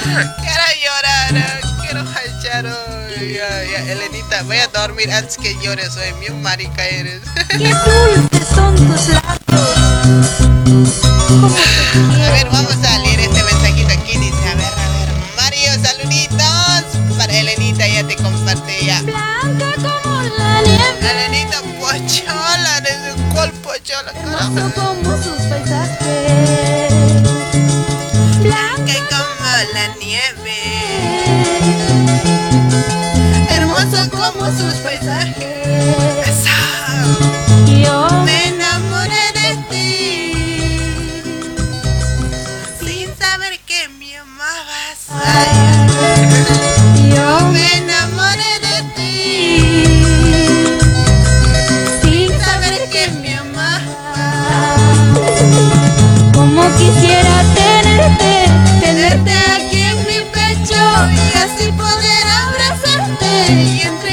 Quiero llorar, quiero hachar hoy. Ya, ya, Elenita, voy a dormir antes que llores hoy. Mi marica eres. Qué dulces son tus labios. A ver, vamos a leer este mensajito aquí. Dice, a ver, a ver. Mario, saluditos. Para Elenita, ya te compartí ya. Blanca como la nieve. Elenita, pochola. Desde cuál pochola, como sus paisajes. Blanca como la nieve. in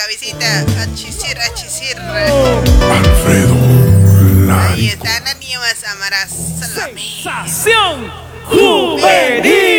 cabecita. Achisir, achisir. Alfredo Larico. Ahí está están las nieves amaras. Sensación juvenil.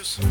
Atentamente